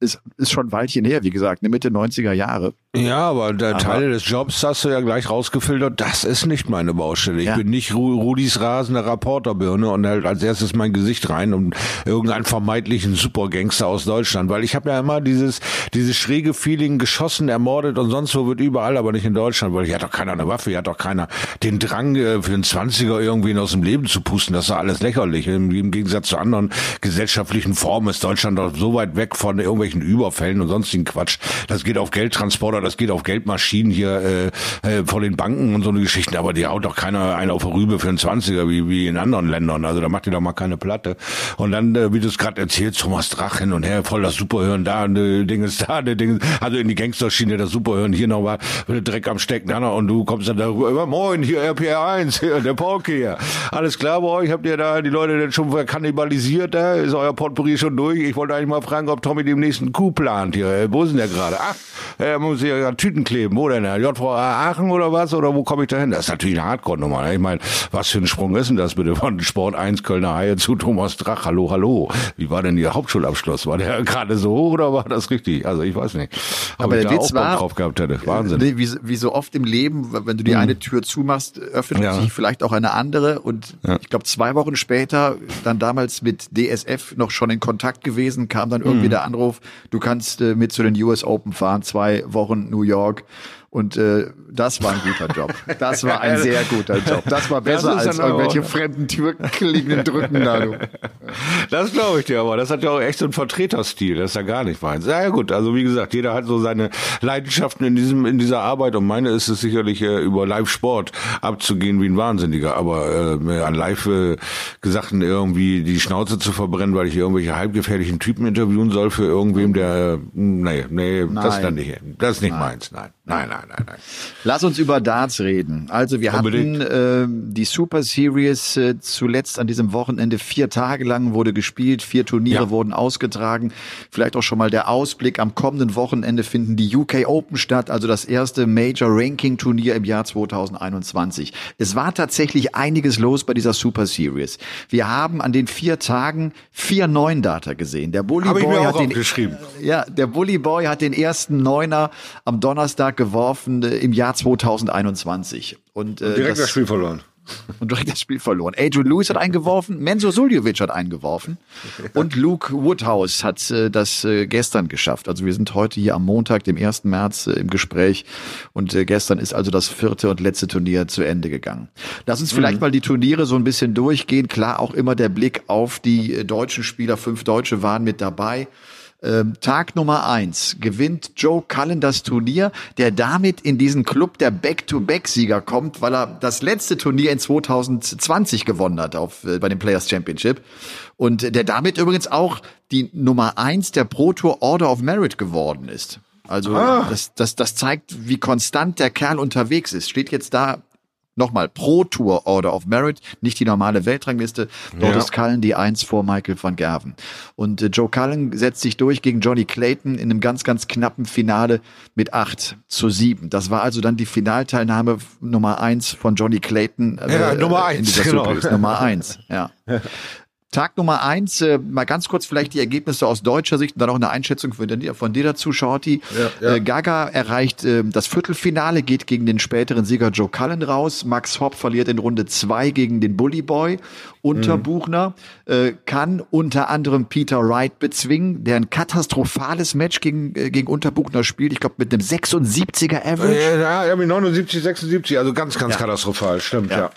ist, ist schon ein Weilchen her, wie gesagt, Mitte 90er Jahre.
Ja, aber der aber, Teile des Jobs hast du ja gleich rausgefiltert, das ist nicht meine Baustelle. Ich ja. bin nicht Rudis rasende Rapporterbirne und halt als erstes mein Gesicht rein und irgendeinen vermeintlichen Supergangster aus Deutschland, weil ich habe ja immer dieses dieses schräge Feeling geschossen, ermordet und sonst wo wird überall, aber nicht in Deutschland, weil hier hat doch keiner eine Waffe, hier hat doch keiner den Drang äh, für einen Zwanziger irgendwen aus dem Leben zu pusten, das ist alles lächerlich. Im, Im, Gegensatz zu anderen gesellschaftlichen Formen ist Deutschland doch so weit weg von irgendwelchen Überfällen und sonstigen Quatsch. Das geht auf Geldtransporter das geht auf Geldmaschinen hier äh, äh, vor den Banken und so eine Geschichten, aber die haut doch keiner einen auf Rübe für einen Zwanziger wie, wie in anderen Ländern. Also da macht ihr doch mal keine Platte. Und dann, äh, wie du es gerade erzählst, Thomas Drach hin und her, voll das Superhören da, ne Ding ist da, ne Ding, also in die Gangsterschiene das Superhören, hier noch mal Dreck am Stecken, da und du kommst dann darüber, moin, hier RPR1, hier, der Polke hier. Alles klar bei euch? Habt ihr da die Leute denn schon kannibalisiert? Da ist euer Potpourri schon durch? Ich wollte eigentlich mal fragen, ob Tommy dem nächsten Coup plant hier. Wo ist denn der gerade? Ach, er muss hier ja Tüten kleben. Wo denn? JVA Aachen oder was? Oder wo komme ich da hin? Das ist natürlich eine Hardcore-Nummer. Ne? Ich meine, was für ein Sprung ist denn das bitte von Sport 1 Kölner Haie zu Thomas Drach? Hallo, hallo. Wie war denn Ihr Hauptschulabschluss? War der [LAUGHS] gerade so hoch oder war das richtig? Also ich weiß nicht.
Ob Aber der Witz war, drauf gehabt hätte. Wahnsinn. Wie, wie so oft im Leben, wenn du die hm. eine Tür zumachst, öffnet ja. sich vielleicht auch eine andere. Und ja. ich glaube, zwei Wochen später, dann damals mit DSF noch schon in Kontakt gewesen, kam dann irgendwie hm. der Anruf, du kannst äh, mit zu den US Open fahren, zwei Wochen New York. Und äh, das war ein guter Job. Das war ein sehr guter Job. Das war besser das als irgendwelche fremden Türklingen drücken da. Du.
Das glaube ich dir aber. Das hat ja auch echt so einen Vertreterstil. Das ist ja gar nicht meins. Ja, ja gut. Also wie gesagt, jeder hat so seine Leidenschaften in diesem in dieser Arbeit. Und meine ist es sicherlich äh, über Live-Sport abzugehen wie ein Wahnsinniger. Aber äh, an Live-Gesachten äh, irgendwie die Schnauze zu verbrennen, weil ich irgendwelche halbgefährlichen Typen interviewen soll für irgendwem, der... Äh, nee, nee, nein. das ist dann nicht. Das ist nicht nein. meins. Nein, nein, nein nein, nein, nein.
Lass uns über Darts reden. Also wir Unbedingt. hatten äh, die Super Series äh, zuletzt an diesem Wochenende vier Tage lang wurde gespielt, vier Turniere ja. wurden ausgetragen. Vielleicht auch schon mal der Ausblick. Am kommenden Wochenende finden die UK Open statt, also das erste Major Ranking Turnier im Jahr 2021. Es war tatsächlich einiges los bei dieser Super Series. Wir haben an den vier Tagen vier neuen Data gesehen. Der Bully Boy hat den, ja, der Bully Boy hat den ersten Neuner am Donnerstag geworfen geworfen äh, im Jahr 2021. Und,
äh, und direkt das, das Spiel verloren.
Und direkt das Spiel verloren. Adrian Lewis hat eingeworfen, Menzo Suljovic hat eingeworfen und Luke Woodhouse hat äh, das äh, gestern geschafft. Also wir sind heute hier am Montag, dem 1. März äh, im Gespräch und äh, gestern ist also das vierte und letzte Turnier zu Ende gegangen. Lass uns vielleicht mhm. mal die Turniere so ein bisschen durchgehen. Klar, auch immer der Blick auf die äh, deutschen Spieler. Fünf Deutsche waren mit dabei. Ähm, Tag Nummer eins gewinnt Joe Cullen das Turnier, der damit in diesen Club der Back-to-Back-Sieger kommt, weil er das letzte Turnier in 2020 gewonnen hat auf, äh, bei dem Players Championship. Und der damit übrigens auch die Nummer eins der Pro Tour Order of Merit geworden ist. Also ah. das, das, das zeigt, wie konstant der Kerl unterwegs ist. Steht jetzt da Nochmal, Pro Tour Order of Merit, nicht die normale Weltrangliste. Dort ja. ist Cullen die Eins vor Michael van Gerven. Und äh, Joe Cullen setzt sich durch gegen Johnny Clayton in einem ganz, ganz knappen Finale mit acht zu sieben. Das war also dann die Finalteilnahme Nummer eins von Johnny Clayton.
Äh, ja, Nummer eins,
genau. Nummer eins, ja. [LAUGHS] Tag Nummer eins, äh, mal ganz kurz vielleicht die Ergebnisse aus deutscher Sicht und dann auch eine Einschätzung von dir, von dir dazu, Shorty. Ja, ja. Äh, Gaga erreicht äh, das Viertelfinale, geht gegen den späteren Sieger Joe Cullen raus. Max Hopp verliert in Runde zwei gegen den Bully Boy. Unterbuchner mhm. äh, kann unter anderem Peter Wright bezwingen, der ein katastrophales Match gegen, äh, gegen Unterbuchner spielt. Ich glaube mit einem 76er Average.
Ja, ja, mit 79, 76, also ganz, ganz katastrophal, stimmt, ja.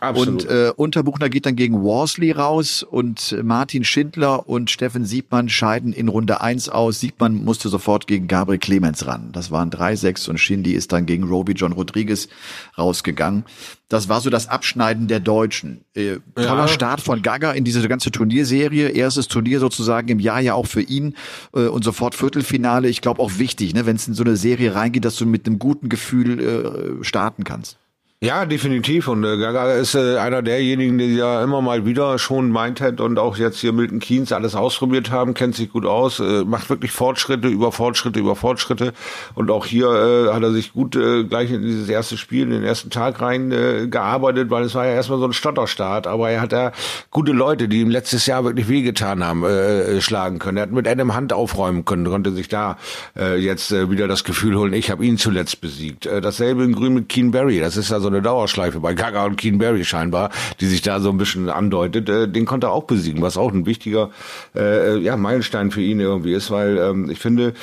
Absolut. Und äh, Unterbuchner geht dann gegen Worsley raus und Martin Schindler und Steffen Siebmann scheiden in Runde eins aus. Siebmann musste sofort gegen Gabriel Clemens ran. Das waren 3-6 und Shindy ist dann gegen Roby John Rodriguez rausgegangen. Das war so das Abschneiden der Deutschen. Äh, toller ja. Start von Gaga in diese ganze Turnierserie. Erstes Turnier sozusagen im Jahr ja auch für ihn äh, und sofort Viertelfinale. Ich glaube auch wichtig, ne, wenn es in so eine Serie reingeht, dass du mit einem guten Gefühl äh, starten kannst.
Ja, definitiv. Und äh, Gaga ist äh, einer derjenigen, die ja immer mal wieder schon Mindhead und auch jetzt hier Milton Keynes alles ausprobiert haben, kennt sich gut aus, äh, macht wirklich Fortschritte über Fortschritte über Fortschritte. Und auch hier äh, hat er sich gut äh, gleich in dieses erste Spiel, in den ersten Tag rein äh, gearbeitet, weil es war ja erstmal so ein Stotterstart. Aber er hat ja gute Leute, die ihm letztes Jahr wirklich wehgetan haben, äh, schlagen können. Er hat mit Adam Hand aufräumen können, konnte sich da äh, jetzt äh, wieder das Gefühl holen, ich habe ihn zuletzt besiegt. Äh, dasselbe in Grün mit Keen Barry. Das ist also eine Dauerschleife bei Gaga und Keen Barry scheinbar, die sich da so ein bisschen andeutet. Äh, den konnte er auch besiegen, was auch ein wichtiger äh, ja, Meilenstein für ihn irgendwie ist, weil ähm, ich finde,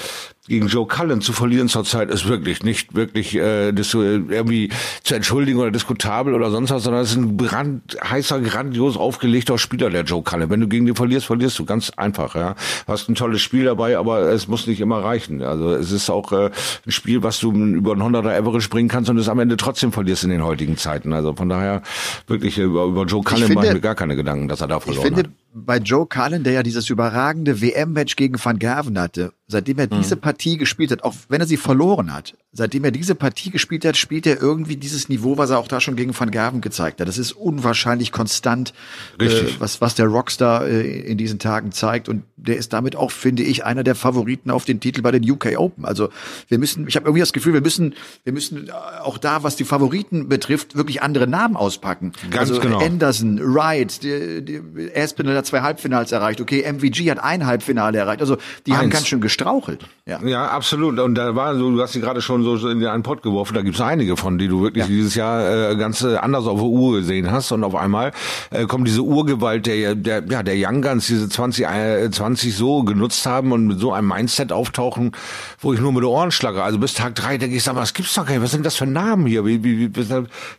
gegen Joe Cullen zu verlieren zurzeit ist wirklich nicht wirklich äh, das so irgendwie zu entschuldigen oder diskutabel oder sonst was, sondern es ist ein brand, heißer, grandios aufgelegter Spieler, der Joe Cullen. Wenn du gegen den verlierst, verlierst du ganz einfach. Ja, hast ein tolles Spiel dabei, aber es muss nicht immer reichen. Also es ist auch äh, ein Spiel, was du über ein 100er Average bringen kannst und es am Ende trotzdem verlierst in den heutigen Zeiten. Also von daher wirklich äh, über, über Joe Cullen mache ich mir gar keine Gedanken, dass er da verloren ich finde, hat
bei Joe Cullen, der ja dieses überragende WM-Match gegen Van Gerven hatte, seitdem er diese mhm. Partie gespielt hat, auch wenn er sie verloren hat, seitdem er diese Partie gespielt hat, spielt er irgendwie dieses Niveau, was er auch da schon gegen Van Gerven gezeigt hat. Das ist unwahrscheinlich konstant, äh, was, was der Rockstar äh, in diesen Tagen zeigt. Und der ist damit auch, finde ich, einer der Favoriten auf den Titel bei den UK Open. Also wir müssen, ich habe irgendwie das Gefühl, wir müssen, wir müssen auch da, was die Favoriten betrifft, wirklich andere Namen auspacken.
Ganz also genau.
Anderson, Wright, die, die Aspinall hat zwei Halbfinals erreicht. Okay, MVG hat ein Halbfinale erreicht. Also die Eins. haben ganz schön gestrauchelt.
Ja. ja, absolut. Und da war so, du hast sie gerade schon so in den Pott geworfen. Da gibt's einige von, die du wirklich ja. dieses Jahr äh, ganz äh, anders auf der Uhr gesehen hast. Und auf einmal äh, kommt diese Urgewalt der, der, ja, der Young Guns, diese 20, äh, 20 so genutzt haben und mit so einem Mindset auftauchen, wo ich nur mit den Ohren schlage. Also bis Tag drei denke ich, sag mal, was gibt's doch gar nicht. Was sind das für Namen hier? Wie, wie, wie,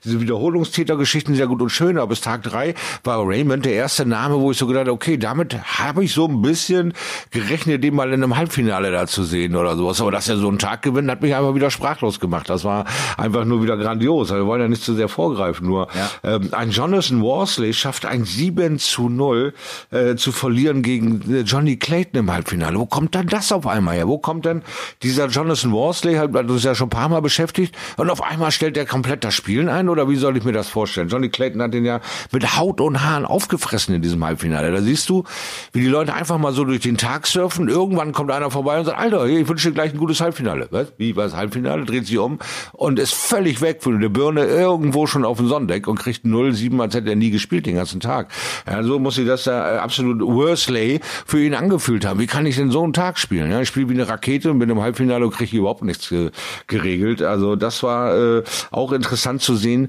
diese Wiederholungstätergeschichten sind ja gut und schön, aber bis Tag drei war Raymond der erste Name, wo ich so gedacht okay, damit habe ich so ein bisschen gerechnet, den mal in einem Halbfinale da zu sehen oder sowas. Aber dass er so einen Tag gewinnt, hat mich einfach wieder sprachlos gemacht. Das war einfach nur wieder grandios. Wir wollen ja nicht zu sehr vorgreifen. Nur ja. ähm, ein Jonathan Worsley schafft ein 7 zu 0 äh, zu verlieren gegen äh, Johnny Clayton im Halbfinale. Wo kommt dann das auf einmal her? Wo kommt denn dieser Jonathan Worsley, hat uns ja schon ein paar Mal beschäftigt, und auf einmal stellt er komplett das Spielen ein? Oder wie soll ich mir das vorstellen? Johnny Clayton hat den ja mit Haut und Haaren aufgefressen in diesem Halbfinale. Da siehst du, wie die Leute einfach mal so durch den Tag surfen. Irgendwann kommt einer vorbei und sagt, Alter, ich wünsche dir gleich ein gutes Halbfinale. Was? Wie, was Halbfinale? Dreht sich um und ist völlig weg von der Birne irgendwo schon auf dem Sonnendeck und kriegt 0-7, als hätte er nie gespielt den ganzen Tag. Ja, so muss sich das da äh, absolut Worsley für ihn angefühlt haben. Wie kann ich denn so einen Tag spielen? Ja, ich spiele wie eine Rakete und bin im Halbfinale und kriege überhaupt nichts geregelt. Also das war äh, auch interessant zu sehen,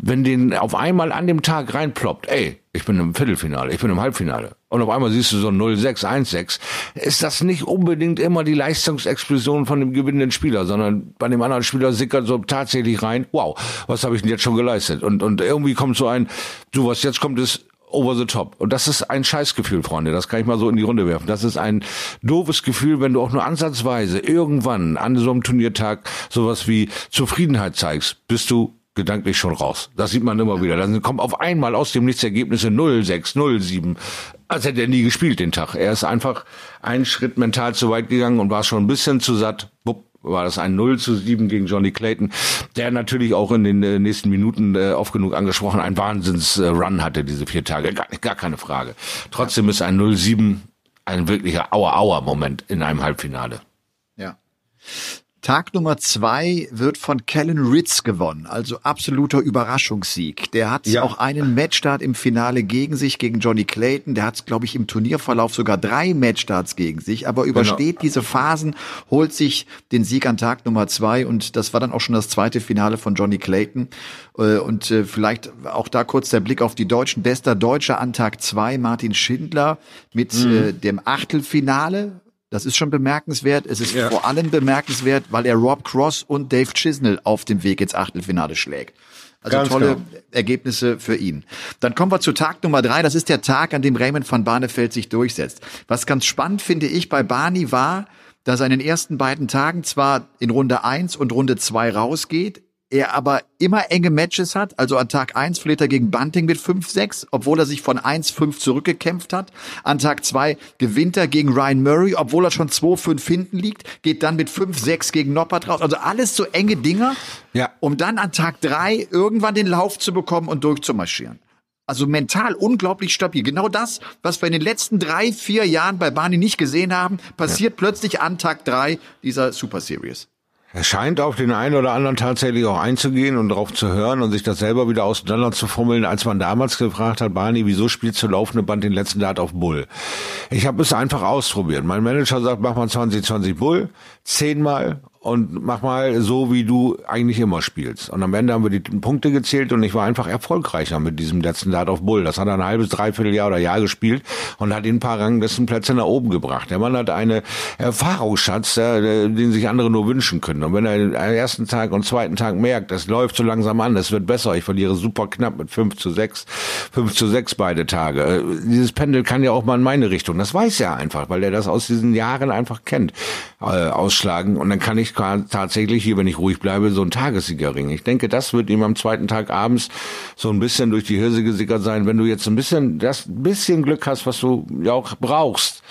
wenn den auf einmal an dem Tag reinploppt, ey, ich bin im Viertelfinale, ich bin im Halbfinale. Und auf einmal siehst du so 0-6, 1-6. Ist das nicht unbedingt immer die Leistungsexplosion von dem gewinnenden Spieler, sondern bei dem anderen Spieler sickert so tatsächlich rein, wow, was habe ich denn jetzt schon geleistet? Und, und irgendwie kommt so ein, du, was jetzt kommt, ist over the top. Und das ist ein Scheißgefühl, Freunde. Das kann ich mal so in die Runde werfen. Das ist ein doofes Gefühl, wenn du auch nur ansatzweise irgendwann an so einem Turniertag sowas wie Zufriedenheit zeigst, bist du gedanklich schon raus. Das sieht man immer wieder. Dann kommt auf einmal aus dem Nichts Ergebnisse 0-6, 0-7. Als hätte er nie gespielt den Tag. Er ist einfach einen Schritt mental zu weit gegangen und war schon ein bisschen zu satt. Bupp, war das ein 0 zu 7 gegen Johnny Clayton, der natürlich auch in den äh, nächsten Minuten äh, oft genug angesprochen ein Wahnsinns-Run hatte diese vier Tage. Gar, gar keine Frage. Trotzdem ist ein 0-7 ein wirklicher Aua-Aua-Moment in einem Halbfinale.
Ja. Tag Nummer zwei wird von Kellen Ritz gewonnen, also absoluter Überraschungssieg. Der hat ja. auch einen Matchstart im Finale gegen sich, gegen Johnny Clayton. Der hat, glaube ich, im Turnierverlauf sogar drei Matchstarts gegen sich, aber übersteht genau. diese Phasen, holt sich den Sieg an Tag Nummer zwei und das war dann auch schon das zweite Finale von Johnny Clayton. Äh, und äh, vielleicht auch da kurz der Blick auf die Deutschen. Bester Deutscher an Tag zwei, Martin Schindler mit mhm. Äh, dem Achtelfinale das ist schon bemerkenswert. Es ist ja. vor allem bemerkenswert, weil er Rob Cross und Dave Chisnell auf dem Weg ins Achtelfinale schlägt. Also Ganz tolle genau. Ergebnisse für ihn. Dann kommen wir zu Tag Nummer drei. Das ist der Tag, an dem Raymond van Barneveld sich durchsetzt. Was ganz spannend finde ich bei Barney war, dass er in den ersten beiden Tagen zwar in Runde eins und Runde zwei rausgeht, er aber immer enge Matches hat. Also an Tag 1 verliert er gegen Bunting mit 5-6, obwohl er sich von 1-5 zurückgekämpft hat. An Tag 2 gewinnt er gegen Ryan Murray, obwohl er schon 2-5 hinten liegt, geht dann mit 5-6 gegen Noppert raus. Also alles so enge Dinger, ja. um dann an Tag 3 irgendwann den Lauf zu bekommen und durchzumarschieren. Also mental unglaublich stabil. Genau das, was wir in den letzten drei, vier Jahren bei Barney nicht gesehen haben, passiert ja. plötzlich an Tag 3 dieser Super Series.
Er scheint auf den einen oder anderen tatsächlich auch einzugehen und darauf zu hören und sich das selber wieder auseinander zu fummeln, als man damals gefragt hat, Barney, wieso spielst du laufende Band den letzten Dart auf Bull? Ich habe es einfach ausprobiert. Mein Manager sagt, mach mal 20, 20 Bull, zehnmal und mach mal so, wie du eigentlich immer spielst. Und am Ende haben wir die Punkte gezählt und ich war einfach erfolgreicher mit diesem letzten Dart of Bull. Das hat er ein halbes, dreiviertel Jahr oder Jahr gespielt und hat ihn ein paar Ranglistenplätze nach oben gebracht. Der Mann hat eine Erfahrungsschatz, den sich andere nur wünschen können. Und wenn er am ersten Tag und zweiten Tag merkt, es läuft so langsam an, es wird besser, ich verliere super knapp mit 5 zu 6, 5 zu 6 beide Tage. Äh, dieses Pendel kann ja auch mal in meine Richtung. Das weiß er einfach, weil er das aus diesen Jahren einfach kennt, äh, ausschlagen. Und dann kann ich tatsächlich hier, wenn ich ruhig bleibe, so ein Tagessiegerring. Ich denke, das wird ihm am zweiten Tag abends so ein bisschen durch die Hirse gesickert sein, wenn du jetzt ein bisschen, das bisschen Glück hast, was du ja auch brauchst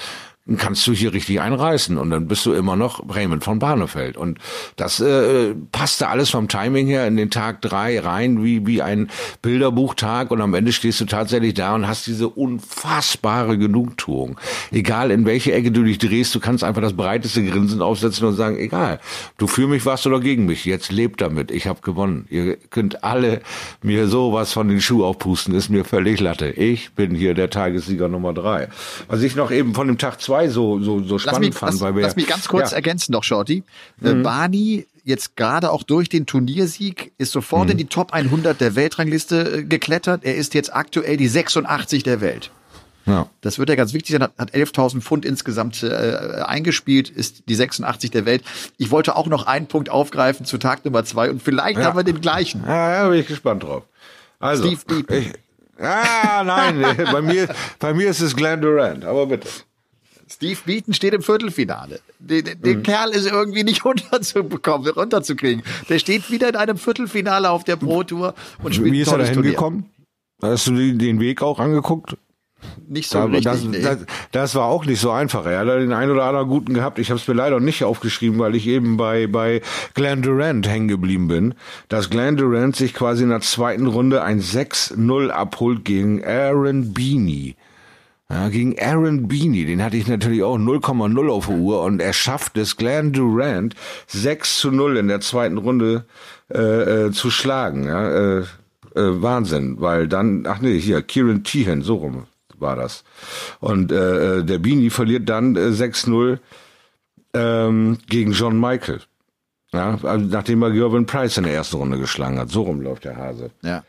kannst du hier richtig einreißen und dann bist du immer noch Raymond von Barnefeld. Und das äh, passte alles vom Timing her in den Tag drei rein, wie, wie ein Bilderbuchtag und am Ende stehst du tatsächlich da und hast diese unfassbare Genugtuung. Egal in welche Ecke du dich drehst, du kannst einfach das breiteste Grinsen aufsetzen und sagen, egal, du für mich warst oder gegen mich, jetzt lebt damit, ich habe gewonnen. Ihr könnt alle mir sowas von den Schuh aufpusten, ist mir völlig Latte. Ich bin hier der Tagessieger Nummer drei. Was ich noch eben von dem Tag zwei 2 so, so, so spannend
mich,
fand.
Lass, weil wir, lass mich ganz kurz ja. ergänzen noch, Shorty. Äh, mhm. Barney jetzt gerade auch durch den Turniersieg ist sofort mhm. in die Top 100 der Weltrangliste äh, geklettert. Er ist jetzt aktuell die 86 der Welt. Ja. Das wird ja ganz wichtig sein, hat 11.000 Pfund insgesamt äh, eingespielt, ist die 86 der Welt. Ich wollte auch noch einen Punkt aufgreifen zu Tag Nummer zwei und vielleicht ja. haben wir den gleichen.
Ja, ja, bin ich gespannt drauf. Also, Steve. Ich, ah, nein, [LAUGHS] bei mir, bei mir ist es Glenn Durant, aber bitte.
Steve Beaton steht im Viertelfinale. Den, den mhm. Kerl ist irgendwie nicht [LAUGHS] runterzubekommen, runterzukriegen. Der steht wieder in einem Viertelfinale auf der Pro Tour und spielt
Wie ist er da hingekommen? Hast du den Weg auch angeguckt?
Nicht so da, richtig.
Das,
nee.
das, das, war auch nicht so einfach. Er hat den einen oder anderen guten gehabt. Ich habe es mir leider nicht aufgeschrieben, weil ich eben bei bei Glenn Durant hängen geblieben bin. Dass Glenn Durant sich quasi in der zweiten Runde ein 6-0 abholt gegen Aaron Beanie. Ja, gegen Aaron Beanie, den hatte ich natürlich auch 0,0 auf der Uhr und er schafft es, Glenn Durant 6 zu 0 in der zweiten Runde äh, äh, zu schlagen. Ja, äh, äh, Wahnsinn, weil dann, ach nee, hier, Kieran Tehan, so rum war das. Und äh, äh der Beanie verliert dann äh, 6-0 ähm, gegen John Michael. Ja, also nachdem er Gervin Price in der ersten Runde geschlagen hat. So rum läuft der Hase.
Ja.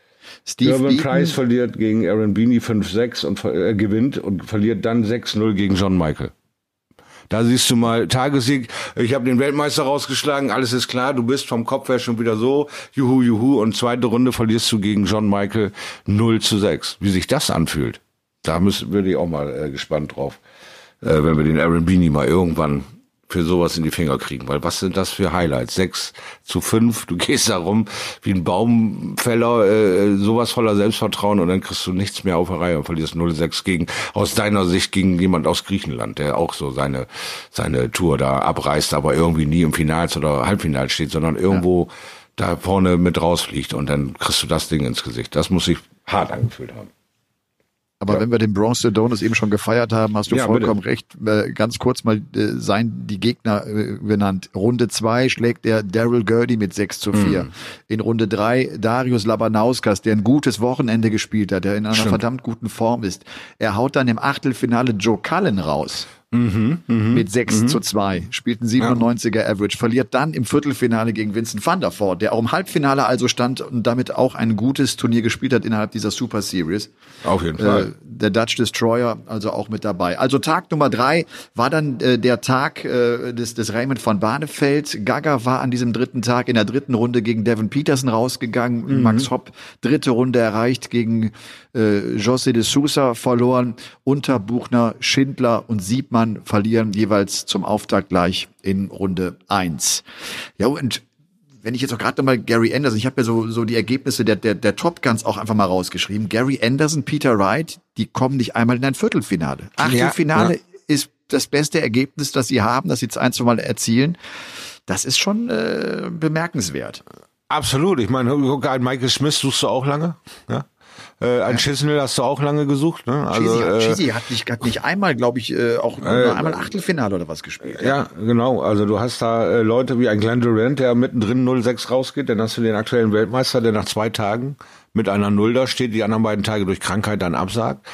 Steve Gervin Price verliert gegen Aaron Beanie 5-6 und äh, gewinnt und verliert dann 6-0 gegen John Michael. Da siehst du mal Tagessieg. Ich habe den Weltmeister rausgeschlagen. Alles ist klar. Du bist vom Kopf her schon wieder so. Juhu, juhu. Und zweite Runde verlierst du gegen John Michael 0 zu 6. Wie sich das anfühlt. Da müssen, würde ich auch mal äh, gespannt drauf, äh, wenn wir den Aaron Beanie mal irgendwann für sowas in die Finger kriegen. Weil was sind das für Highlights? Sechs zu fünf, du [LAUGHS] gehst da rum wie ein Baumfäller, äh, sowas voller Selbstvertrauen und dann kriegst du nichts mehr auf der Reihe und verlierst 0-6 gegen, aus deiner Sicht gegen jemand aus Griechenland, der auch so seine, seine Tour da abreißt, aber irgendwie nie im Finals oder Halbfinal steht, sondern irgendwo ja. da vorne mit rausfliegt und dann kriegst du das Ding ins Gesicht. Das muss sich hart angefühlt haben.
Aber
Ja.
wenn wir den Bronze Adonis eben schon gefeiert haben, hast du
Ja,
vollkommen recht. Äh, Ganz kurz mal äh, sein die Gegner äh, genannt. Runde zwei schlägt er Daryl Gurdy mit 6 zu 4.
Mhm.
In Runde drei Darius Labanauskas, der ein gutes Wochenende gespielt hat, der in einer
Stimmt.
verdammt guten Form ist. Er haut dann im Achtelfinale Joe Cullen raus.
Mhm,
mit 6 zu 2, spielt einen 97er Average, verliert dann im Viertelfinale gegen Vincent van der Voort, der auch im Halbfinale also stand und damit auch ein gutes Turnier gespielt hat innerhalb dieser Super Series.
Auf jeden
Äh,
Fall.
der Dutch Destroyer also auch mit dabei. Also Tag Nummer drei war dann äh, der Tag äh, des, des Raymond von Barnefeld. Gaga war an diesem dritten Tag in der dritten Runde gegen Devin Peterson rausgegangen. Max Hopp dritte Runde erreicht gegen äh, José de Sousa verloren. Unterbuchner, Schindler und Siebmann verlieren jeweils zum Auftakt gleich in Runde eins. Ja, und wenn ich jetzt auch gerade nochmal Gary Anderson, ich habe ja so, so die Ergebnisse der, der, der Top Guns auch einfach mal rausgeschrieben. Gary Anderson, Peter Wright, die kommen nicht einmal in ein Viertelfinale. Achtelfinale
ja.
ist das beste Ergebnis, das sie haben, das sie jetzt ein, zwei Mal erzielen. Das ist schon äh, bemerkenswert.
Absolut. Ich meine, Michael Smith suchst du auch lange. Ja? Äh, ein Chisnell hast du auch lange gesucht. Ne? Also,
Cheesy,
äh,
Cheesy hat nicht, hat nicht einmal, glaube ich, äh, auch nur einmal Achtelfinale oder was gespielt.
Ja, genau. Also du hast da äh, Leute wie ein Glenn Durant, der mittendrin 0-6 rausgeht. Dann hast du den aktuellen Weltmeister, der nach zwei Tagen mit einer Null da steht, die anderen beiden Tage durch Krankheit dann absagt.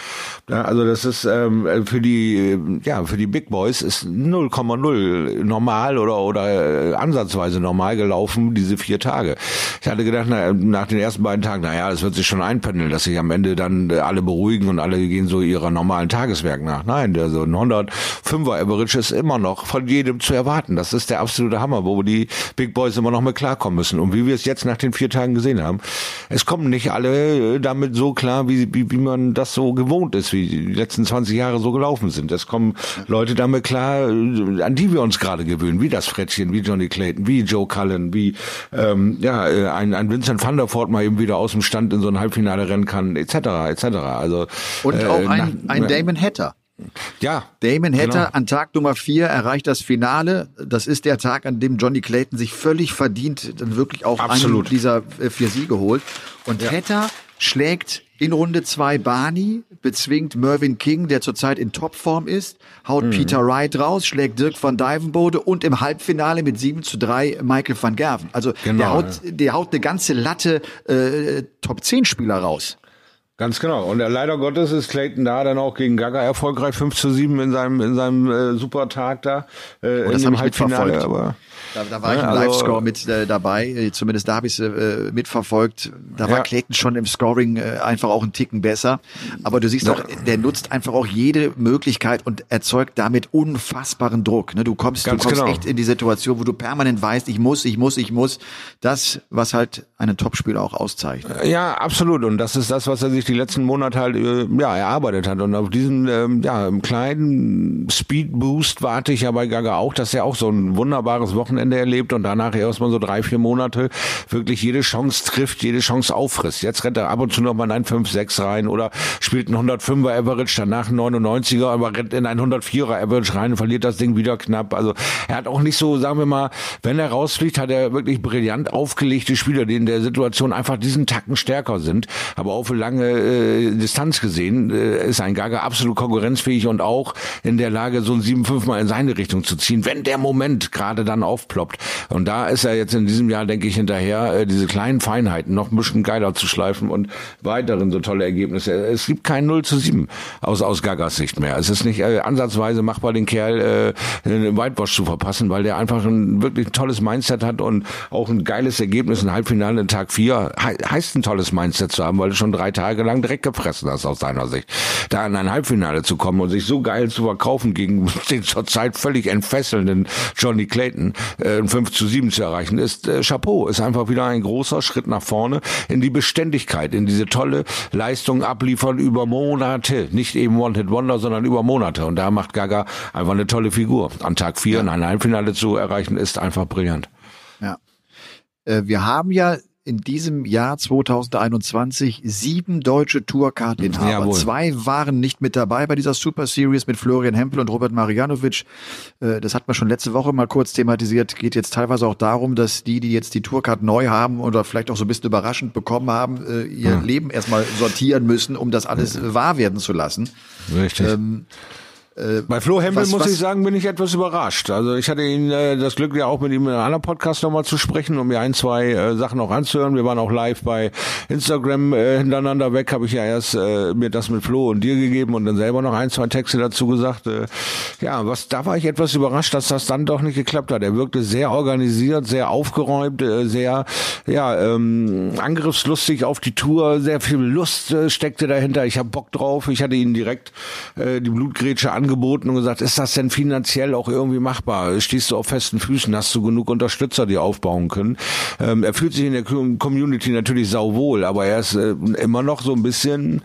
Ja, also das ist ähm, für die ja für die Big Boys ist 0,0 normal oder oder äh, ansatzweise normal gelaufen diese vier Tage. Ich hatte gedacht na, nach den ersten beiden Tagen, naja, das wird sich schon einpendeln, dass sich am Ende dann alle beruhigen und alle gehen so ihrer normalen Tageswerk nach. Nein, so ein 105er Average ist immer noch von jedem zu erwarten. Das ist der absolute Hammer, wo die Big Boys immer noch mit klarkommen müssen. Und wie wir es jetzt nach den vier Tagen gesehen haben, es kommen nicht alle äh, damit so klar, wie, wie, wie man das so gewohnt ist, wie die letzten 20 Jahre so gelaufen sind. Es kommen Leute damit klar, äh, an die wir uns gerade gewöhnen, wie das Frettchen, wie Johnny Clayton, wie Joe Cullen, wie ähm, ja äh, ein, ein Vincent van der Voort mal eben wieder aus dem Stand in so ein Halbfinale rennen kann, etc. etc. Also
Und
äh,
auch ein,
nach-
ein Damon Hatter.
Ja,
Damon Hatter
Genau.
an Tag Nummer vier erreicht das Finale. Das ist der Tag, an dem Johnny Clayton sich völlig verdient dann wirklich auch
Absolut.
einen dieser äh, vier Siege holt. Und Hatter schlägt in Runde zwei Barney, bezwingt Mervyn King, der zurzeit in Topform ist, haut Peter Wright raus, schlägt Dirk van Dijvenbode und im Halbfinale mit 7 zu 3 Michael van Gerven. Also der,
Genau,
haut, der haut eine ganze Latte äh, Top-10-Spieler raus.
Ganz genau. Und äh, leider Gottes ist Clayton da dann auch gegen Gaga erfolgreich 5 zu 7 in seinem in seinem äh, Supertag da äh,
Oh, das
in dem
ich
Halbfinale.
mitverfolgt.
Aber
Da, da war ich
Ja,
im
also-
Live-Score mit äh, dabei, äh, zumindest da habe ich es äh, mitverfolgt. Da war
Ja.
Clayton schon im Scoring äh, einfach auch einen Ticken besser. Aber du siehst auch, der nutzt einfach auch jede Möglichkeit und erzeugt damit unfassbaren Druck. Ne? Du kommst,
Ganz
du kommst
genau.
echt in die Situation, wo du permanent weißt, ich muss, ich muss, ich muss. Das, was halt einen Topspieler auch auszeichnet.
Ja, absolut. Und das ist das, was er sich die letzten Monate halt äh, ja, erarbeitet hat. Und auf diesen ähm, ja, kleinen Speed-Boost warte ich ja bei Gaga auch, dass er auch so ein wunderbares Wochenende erlebt und danach erstmal so drei, vier Monate wirklich jede Chance trifft, jede Chance auffrisst. Jetzt rennt er ab und zu noch mal in ein 5-6 rein oder spielt einen 105er Average, danach einen 99er, aber rennt in ein 104er Average rein und verliert das Ding wieder knapp. Also er hat auch nicht so, sagen wir mal, wenn er rausfliegt, hat er wirklich brillant aufgelegte Spieler, die in der Situation einfach diesen Tacken stärker sind. Aber auch für lange äh, Distanz gesehen äh, ist ein Gaga absolut konkurrenzfähig und auch in der Lage, so ein 7-5 mal in seine Richtung zu ziehen, wenn der Moment gerade dann aufploppt. Und da ist er jetzt in diesem Jahr, denke ich, hinterher, äh, diese kleinen Feinheiten noch ein bisschen geiler zu schleifen und weiteren so tolle Ergebnisse. Es gibt kein 0 zu 7 aus, aus Gagas Sicht mehr. Es ist nicht äh, ansatzweise machbar, den Kerl äh, einen Whitewash zu verpassen, weil der einfach ein wirklich tolles Mindset hat und auch ein geiles Ergebnis, ein Halbfinale in Tag 4 he heißt ein tolles Mindset zu haben, weil du schon drei Tage lang Dreck gefressen hast aus seiner Sicht. Da in ein Halbfinale zu kommen und sich so geil zu verkaufen gegen [LAUGHS] den zurzeit völlig entfesselnden Johnny Clayton, äh, ein 5 zu 7 zu erreichen, ist äh, Chapeau, ist einfach wieder ein großer Schritt nach vorne in die Beständigkeit, in diese tolle Leistung abliefern über Monate. Nicht eben Wanted Wonder, sondern über Monate. Und da macht Gaga einfach eine tolle Figur. An Tag 4 in ein Halbfinale zu erreichen, ist einfach brillant.
Ja. Äh, wir haben ja in diesem Jahr 2021 sieben deutsche Tourcard-Inhaber. Jawohl. Zwei waren nicht mit dabei bei dieser Super Series mit Florian Hempel und Robert Marianovic. Äh, das hat man schon letzte Woche mal kurz thematisiert. Geht jetzt teilweise auch darum, dass die, die jetzt die Tourcard neu haben oder vielleicht auch so ein bisschen überraschend bekommen haben, äh, ihr ja. Leben erstmal sortieren müssen, um das alles ja. wahr werden zu lassen.
Richtig. Ähm, äh, Bei Flo Hempel was, muss was, ich sagen, bin ich etwas überrascht. Also ich hatte ihn äh, das Glück, ja auch mit ihm in einem anderen Podcast nochmal zu sprechen, um mir ein, zwei äh, Sachen auch anzuhören. Wir waren auch live bei Instagram äh, hintereinander weg, habe ich ja erst äh, mir das mit Flo und dir gegeben und dann selber noch ein, zwei Texte dazu gesagt. Äh, ja, was da war ich etwas überrascht, dass das dann doch nicht geklappt hat. Er wirkte sehr organisiert, sehr aufgeräumt, äh, sehr ja ähm, angriffslustig auf die Tour, sehr viel Lust äh, steckte dahinter. Ich habe Bock drauf. Ich hatte ihn direkt äh, die Blutgrätsche an angeboten und gesagt, ist das denn finanziell auch irgendwie machbar? Stehst du auf festen Füßen? Hast du genug Unterstützer, die aufbauen können? Ähm, er fühlt sich in der Community natürlich sauwohl, aber er ist äh, immer noch so ein bisschen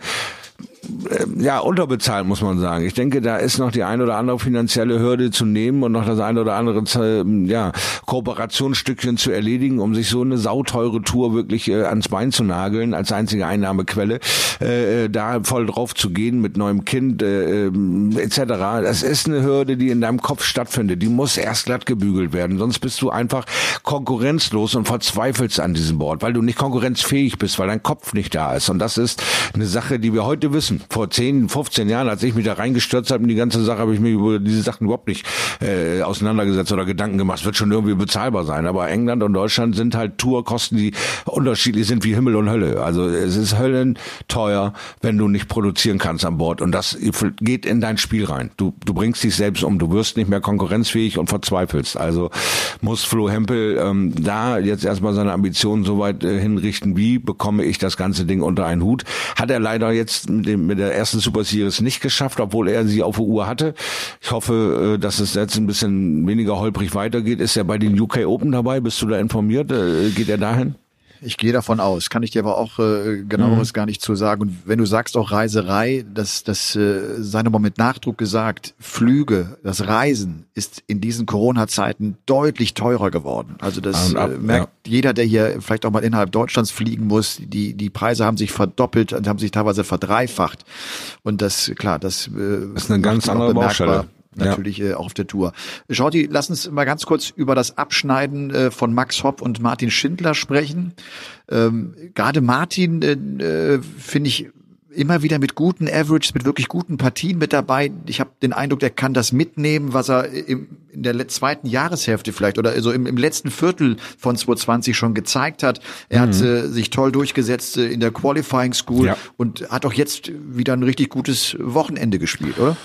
ja, unterbezahlt, muss man sagen. Ich denke, da ist noch die ein oder andere finanzielle Hürde zu nehmen und noch das ein oder andere ja, Kooperationsstückchen zu erledigen, um sich so eine sauteure Tour wirklich äh, ans Bein zu nageln, als einzige Einnahmequelle, äh, äh da voll drauf zu gehen mit neuem Kind äh, ähm, etc. Das ist eine Hürde, die in deinem Kopf stattfindet. Die muss erst glatt gebügelt werden, sonst bist du einfach konkurrenzlos und verzweifelst an diesem Board, weil du nicht konkurrenzfähig bist, weil dein Kopf nicht da ist. Und das ist eine Sache, die wir heute wissen wissen. Vor 10, 15 Jahren, als ich mich da reingestürzt habe in die ganze Sache, habe ich mich über diese Sachen überhaupt nicht äh, auseinandergesetzt oder Gedanken gemacht. Es wird schon irgendwie bezahlbar sein. Aber England und Deutschland sind halt Tourkosten, die unterschiedlich sind wie Himmel und Hölle. Also es ist höllenteuer, wenn du nicht produzieren kannst an Bord. Und das geht in dein Spiel rein. Du, du bringst dich selbst um. Du wirst nicht mehr konkurrenzfähig und verzweifelst. Also muss Flo Hempel ähm, da jetzt erstmal seine Ambitionen so weit äh, hinrichten, wie bekomme ich das ganze Ding unter einen Hut. Hat er leider jetzt mit dem mit der ersten Super Series nicht geschafft, obwohl er sie auf der Uhr hatte. Ich hoffe, äh, dass es jetzt ein bisschen weniger holprig weitergeht. Ist er bei den UK Open dabei? Bist du da informiert? Äh, geht er dahin?
Ich gehe davon aus, kann ich dir aber auch äh, genaueres mhm. gar nicht zu sagen. Und wenn du sagst auch Reiserei, das, das äh, sei nochmal mit Nachdruck gesagt, Flüge, das Reisen ist in diesen Corona-Zeiten deutlich teurer geworden. Also das ab, äh, merkt ja. jeder, der hier vielleicht auch mal innerhalb Deutschlands fliegen muss. Die, die Preise haben sich verdoppelt und haben sich teilweise verdreifacht. Und das, klar, das,
äh, das ist eine ganz andere Baustelle
natürlich ja. äh, auch auf der Tour. Shorty, lass uns mal ganz kurz über das Abschneiden äh, von Max Hopp und Martin Schindler sprechen. Ähm, Gerade Martin äh, äh, finde ich immer wieder mit guten Averages, mit wirklich guten Partien mit dabei. Ich habe den Eindruck, der kann das mitnehmen, was er im, in der zweiten Jahreshälfte vielleicht oder also im, im letzten Viertel von 2020 schon gezeigt hat. Er mhm. hat äh, sich toll durchgesetzt äh, in der Qualifying School ja. und hat auch jetzt wieder ein richtig gutes Wochenende gespielt, oder?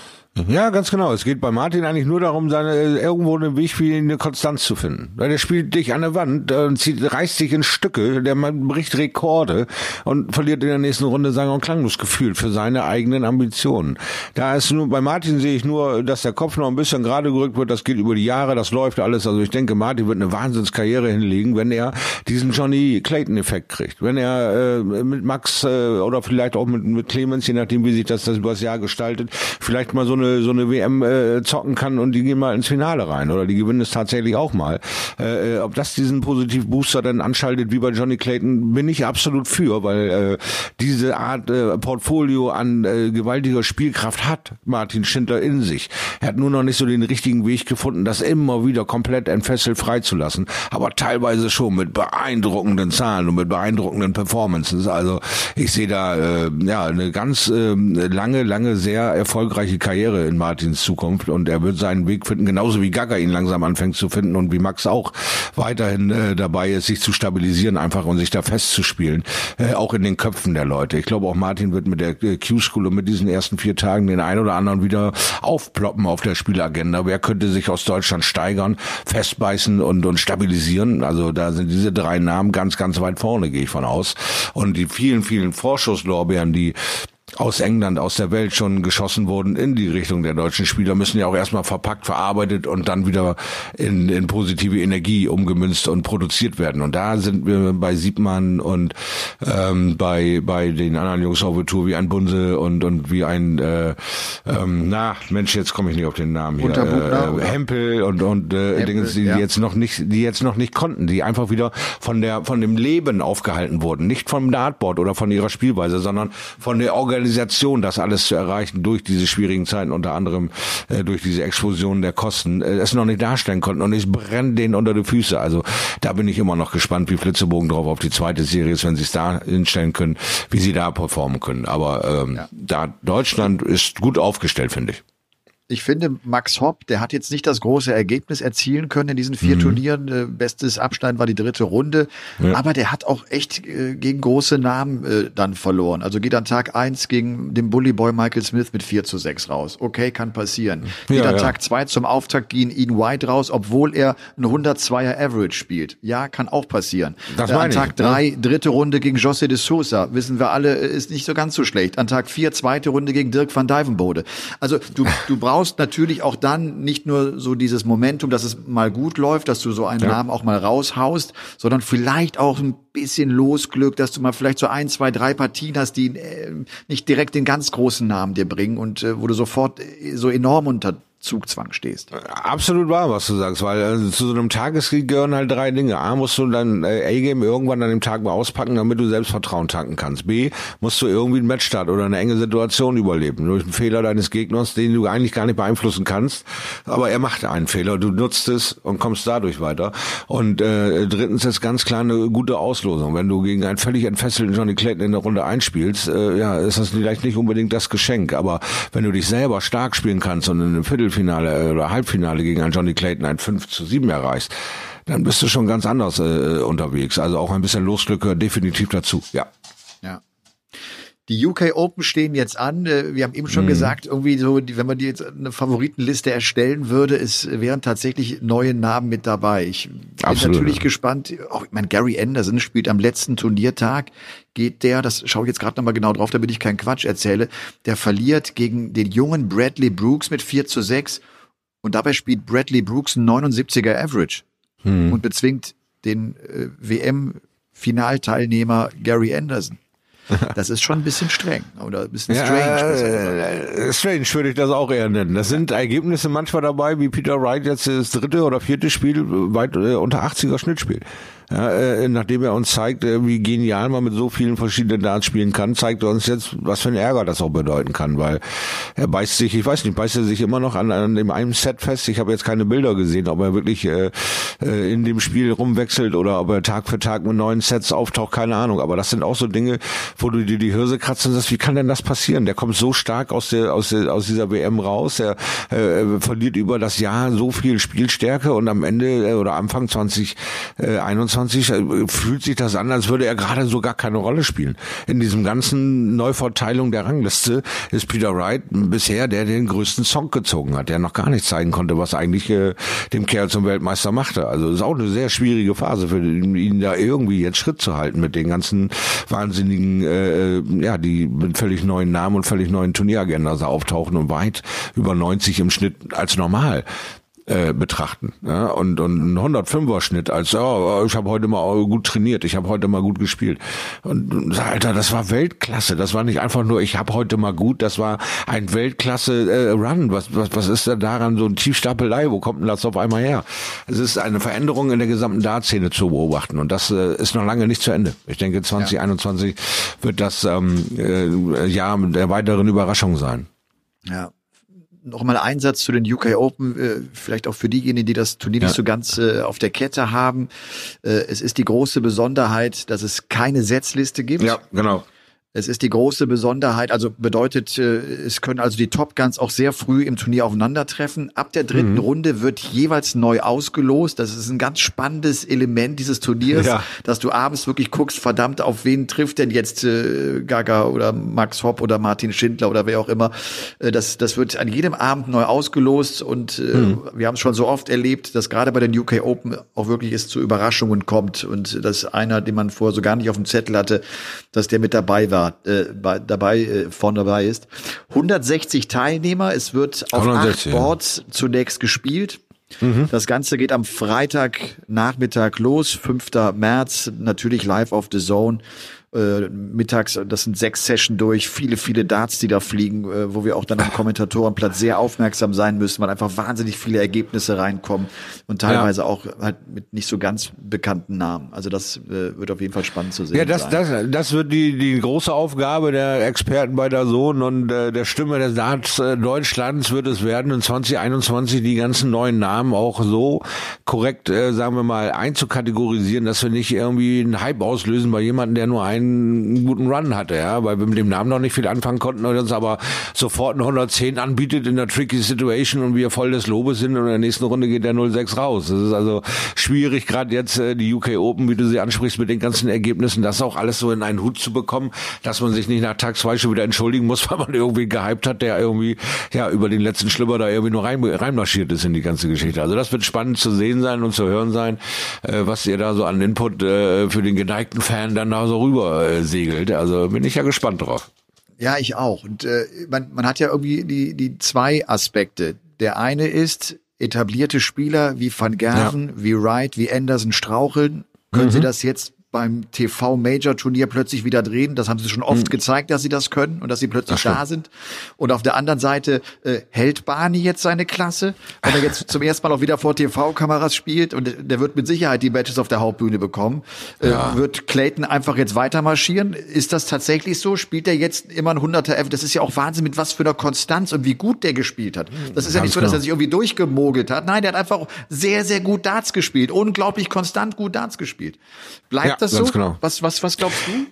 Ja, ganz genau. Es geht bei Martin eigentlich nur darum, seine irgendwo einen Weg wie eine Konstanz zu finden. Weil der spielt dich an der Wand äh, zieht, reißt sich in Stücke, der man bricht Rekorde und verliert in der nächsten Runde sang- und klanglos gefühlt für seine eigenen Ambitionen. Da ist nur, bei Martin sehe ich nur, dass der Kopf noch ein bisschen gerade gerückt wird. Das geht über die Jahre, das läuft alles. Also ich denke, Martin wird eine Wahnsinnskarriere hinlegen, wenn er diesen Johnny Clayton-Effekt kriegt. Wenn er äh, mit Max äh, oder vielleicht auch mit, mit Clemens, je nachdem, wie sich das, das über das Jahr gestaltet, vielleicht mal so eine eine, so eine WM äh, zocken kann und die gehen mal ins Finale rein oder die gewinnen es tatsächlich auch mal. Äh, äh ob das diesen positiv Booster dann anschaltet wie bei Johnny Clayton, bin ich absolut für, weil äh, diese Art äh, Portfolio an äh, gewaltiger Spielkraft hat Martin Schindler in sich. Er hat nur noch nicht so den richtigen Weg gefunden, das immer wieder komplett entfesselt freizulassen, aber teilweise schon mit beeindruckenden Zahlen und mit beeindruckenden Performances. Also ich sehe da äh, ja eine ganz äh, lange, lange sehr erfolgreiche Karriere Karriere in Martins Zukunft und er wird seinen Weg finden, genauso wie Gaga ihn langsam anfängt zu finden und wie Max auch weiterhin äh, dabei ist, sich zu stabilisieren einfach und sich da festzuspielen, äh, auch in den Köpfen der Leute. Ich glaube auch Martin wird mit der äh, Q-School und mit diesen ersten vier Tagen den ein oder anderen wieder aufploppen auf der Spielagenda. Wer könnte sich aus Deutschland steigern, festbeißen und, und stabilisieren? Also da sind diese drei Namen ganz, ganz weit vorne, gehe ich von aus. Und die vielen, vielen Vorschusslorbeeren, die aus England, aus der Welt schon geschossen wurden in die Richtung der deutschen Spieler, müssen ja auch erstmal verpackt, verarbeitet und dann wieder in, in positive Energie umgemünzt und produziert werden. Und da sind wir bei Siebmann und ähm, bei bei den anderen Jungs auf der Tour wie ein Bunse und und wie ein äh, ähm, na Mensch, jetzt komme ich nicht auf den Namen hier. Äh, Hempel und und äh, Dinge, die ja. jetzt noch nicht, die jetzt noch nicht konnten, die einfach wieder von der von dem Leben aufgehalten wurden, nicht vom Dartboard oder von ihrer Spielweise, sondern von der Organisation Organisation, das alles zu erreichen durch diese schwierigen Zeiten, unter anderem äh, durch diese Explosion der Kosten, äh, es noch nicht darstellen konnten und es brennt denen unter die Füße. Also da bin ich immer noch gespannt, wie Flitzebogen drauf auf die zweite Serie ist, wenn sie es da hinstellen können, wie sie da performen können. Aber ähm, ja. da Deutschland ist gut aufgestellt, finde ich
ich finde, Max Hopp, der hat jetzt nicht das große Ergebnis erzielen können in diesen vier mhm. Turnieren. Äh, bestes Abschneiden war die dritte Runde. Ja. Aber der hat auch echt äh, gegen große Namen äh, dann verloren. Also geht an Tag eins gegen den Bully Boy Michael Smith mit 4 zu 6 raus. Okay, kann passieren. Geht ja, an ja. Tag zwei zum Auftakt gegen Ian White raus, obwohl er ein 102er Average spielt. Ja, kann auch passieren. Das äh, an Tag ich, drei, ne? dritte Runde gegen José de Sousa. Wissen wir alle, äh, ist nicht so ganz so schlecht. An Tag vier, zweite Runde gegen Dirk van Dijvenbode. Also du, du brauchst brauchst natürlich auch dann nicht nur so dieses Momentum, dass es mal gut läuft, dass du so einen ja. Namen auch mal raushaust, sondern vielleicht auch ein bisschen Losglück, dass du mal vielleicht so ein, zwei, drei Partien hast, die äh, nicht direkt den ganz großen Namen dir bringen und äh, wo du sofort äh, so enorm unter Zugzwang stehst.
Absolut wahr, was du sagst, weil äh, zu so einem Tageskrieg gehören halt drei Dinge. A, musst du dein äh, A-Game irgendwann an dem Tag mal auspacken, damit du Selbstvertrauen tanken kannst. B, musst du irgendwie einen Matchstart oder eine enge Situation überleben. Durch einen Fehler deines Gegners, den du eigentlich gar nicht beeinflussen kannst. Aber er macht einen Fehler, du nutzt es und kommst dadurch weiter. Und äh, drittens ist ganz klar eine gute Auslosung. Wenn du gegen einen völlig entfesselten Johnny Clayton in der Runde einspielst, äh, ja, ist das vielleicht nicht unbedingt das Geschenk. Aber wenn du dich selber stark spielen kannst und in einem Viertel Viertelfinale äh, oder Halbfinale gegen einen Johnny Clayton ein 5 zu 7 erreichst, dann bist du schon ganz anders äh, unterwegs. Also auch ein bisschen Losglück gehört definitiv dazu, ja.
Die UK Open stehen jetzt an. Äh, wir haben eben schon mhm. gesagt, irgendwie so, wenn man die jetzt eine Favoritenliste erstellen würde, es wären tatsächlich neue Namen mit dabei. Ich bin Absolut. natürlich gespannt. Auch, ich meine, Gary Anderson spielt am letzten Turniertag. Geht der, das schaue ich jetzt gerade nochmal genau drauf, damit ich keinen Quatsch erzähle, der verliert gegen den jungen Bradley Brooks mit 4 zu 6 und dabei spielt Bradley Brooks ein 79er Average mhm. und bezwingt den äh, WM-Finalteilnehmer Gary Anderson. [LAUGHS] Das ist schon ein bisschen streng oder ein bisschen strange. Ja,
äh, strange würde ich das auch eher nennen. Das sind Ergebnisse manchmal dabei, wie Peter Wright jetzt das dritte oder vierte Spiel weit äh, unter 80er Schnitt spielt. Ja, äh, nachdem er uns zeigt, äh, wie genial man mit so vielen verschiedenen Darts spielen kann, zeigt er uns jetzt, was für ein Ärger das auch bedeuten kann, weil er beißt sich, ich weiß nicht, beißt er sich immer noch an, an dem einen Set fest. Ich habe jetzt keine Bilder gesehen, ob er wirklich äh, äh, in dem Spiel rumwechselt oder ob er Tag für Tag mit neuen Sets auftaucht, keine Ahnung. Aber das sind auch so Dinge, wo du dir die Hirse kratzt und sagst, wie kann denn das passieren? Der kommt so stark aus der aus der aus dieser WM raus, er äh, verliert über das Jahr so viel Spielstärke und am Ende äh, oder Anfang 2021 20 äh, fühlt sich das an, als würde er gerade so gar keine Rolle spielen. In diesem ganzen Neuverteilung der Rangliste ist Peter Wright bisher der, der den größten Song gezogen hat, der noch gar nicht zeigen konnte, was eigentlich äh, dem Kerl zum Weltmeister machte. Also ist auch eine sehr schwierige Phase für ihn, ihn da irgendwie jetzt Schritt zu halten mit den ganzen wahnsinnigen, äh, äh ja, die mit völlig neuen Namen und völlig neuen Turnieragenda auftauchen und weit über 90 im Schnitt als normal äh, betrachten. Ja? Und, und ein 105er Schnitt als, oh, ich habe heute mal gut trainiert, ich habe heute mal gut gespielt. Und, Alter, das war Weltklasse. Das war nicht einfach nur, ich habe heute mal gut, das war ein Weltklasse äh, Run. Was, was, was ist denn daran so ein Tiefstapelei? Wo kommt denn das auf einmal her? Es ist eine Veränderung in der gesamten Dartszene zu beobachten und das äh, ist noch lange nicht zu Ende. Ich denke, 2021 ja. wird das ähm, äh, Jahr der weiteren Überraschung sein.
Ja, Nochmal ein Satz zu den UK Open, äh, vielleicht auch für diejenigen, die das Turnier ja. nicht so ganz äh, auf der Kette haben. Äh, es ist die große Besonderheit, dass es keine Setzliste gibt.
Ja, genau.
Es ist die große Besonderheit, also bedeutet, äh, es können also die Top Guns auch sehr früh im Turnier aufeinandertreffen. Ab der dritten mhm. Runde wird jeweils neu ausgelost. Das ist ein ganz spannendes Element dieses Turniers, ja. dass du abends wirklich guckst, verdammt, auf wen trifft denn jetzt äh, Gaga oder Max Hopp oder Martin Schindler oder wer auch immer. Äh, das, das wird an jedem Abend neu ausgelost und äh, mhm. wir haben es schon so oft erlebt, dass gerade bei den UK Open auch wirklich es zu Überraschungen kommt und dass einer, den man vorher so gar nicht auf dem Zettel hatte, dass der mit dabei war da, äh, bei, dabei äh, vorne dabei ist. 160 Teilnehmer, es wird auf 160, acht Boards ja. zunächst gespielt. Mhm. Das Ganze geht am Freitagnachmittag los, 5. März, natürlich live auf The Zone äh, mittags, das sind sechs Sessions durch, viele, viele Darts, die da fliegen, äh, wo wir auch dann am Kommentatorenplatz sehr aufmerksam sein müssen, weil einfach wahnsinnig viele Ergebnisse reinkommen und teilweise ja. auch halt mit nicht so ganz bekannten Namen. Also das äh, wird auf jeden Fall spannend zu sehen.
Ja, das, sein. das, das wird die, die große Aufgabe der Experten bei der Sohn und äh, der Stimme des Darts äh, Deutschlands wird es werden, in 2021 die ganzen neuen Namen auch so korrekt, äh, sagen wir mal, einzukategorisieren, dass wir nicht irgendwie einen Hype auslösen bei jemandem, der nur einen einen guten Run hatte, ja, weil wir mit dem Namen noch nicht viel anfangen konnten und uns aber sofort ein 110 anbietet in der tricky Situation und wir voll des Lobes sind und in der nächsten Runde geht der 06 raus. Das ist also schwierig, gerade jetzt äh, die UK Open, wie du sie ansprichst, mit den ganzen Ergebnissen, das auch alles so in einen Hut zu bekommen, dass man sich nicht nach Tag zwei schon wieder entschuldigen muss, [LAUGHS] weil man irgendwie gehypt hat, der irgendwie ja über den letzten Schlipper da irgendwie nur rein, reinmarschiert ist in die ganze Geschichte. Also das wird spannend zu sehen sein und zu hören sein, äh, was ihr da so an Input äh, für den geneigten Fan dann da so rüber segelt. Also bin ich ja gespannt drauf.
Ja, ich auch. Und äh, man, man hat ja irgendwie die, die zwei Aspekte. Der eine ist, etablierte Spieler wie Van Gerven, ja. wie Wright, wie Anderson straucheln. Können mhm. sie das jetzt beim TV-Major-Turnier plötzlich wieder drehen. Das haben sie schon oft mhm. gezeigt, dass sie das können und dass sie plötzlich da sind. Und auf der anderen Seite äh, hält Barney jetzt seine Klasse, wenn er jetzt [LAUGHS] zum ersten Mal auch wieder vor TV-Kameras spielt und der wird mit Sicherheit die Matches auf der Hauptbühne bekommen. Äh, ja. Wird Clayton einfach jetzt weiter marschieren? Ist das tatsächlich so? Spielt er jetzt immer ein 100er F? Das ist ja auch Wahnsinn, mit was für einer Konstanz und wie gut der gespielt hat. Das ist Ganz ja nicht so, dass er sich irgendwie durchgemogelt hat. Nein, der hat einfach sehr, sehr gut Darts gespielt. Unglaublich konstant gut Darts gespielt. Bleibt ja das so? Genau. Was, was, was glaubst du?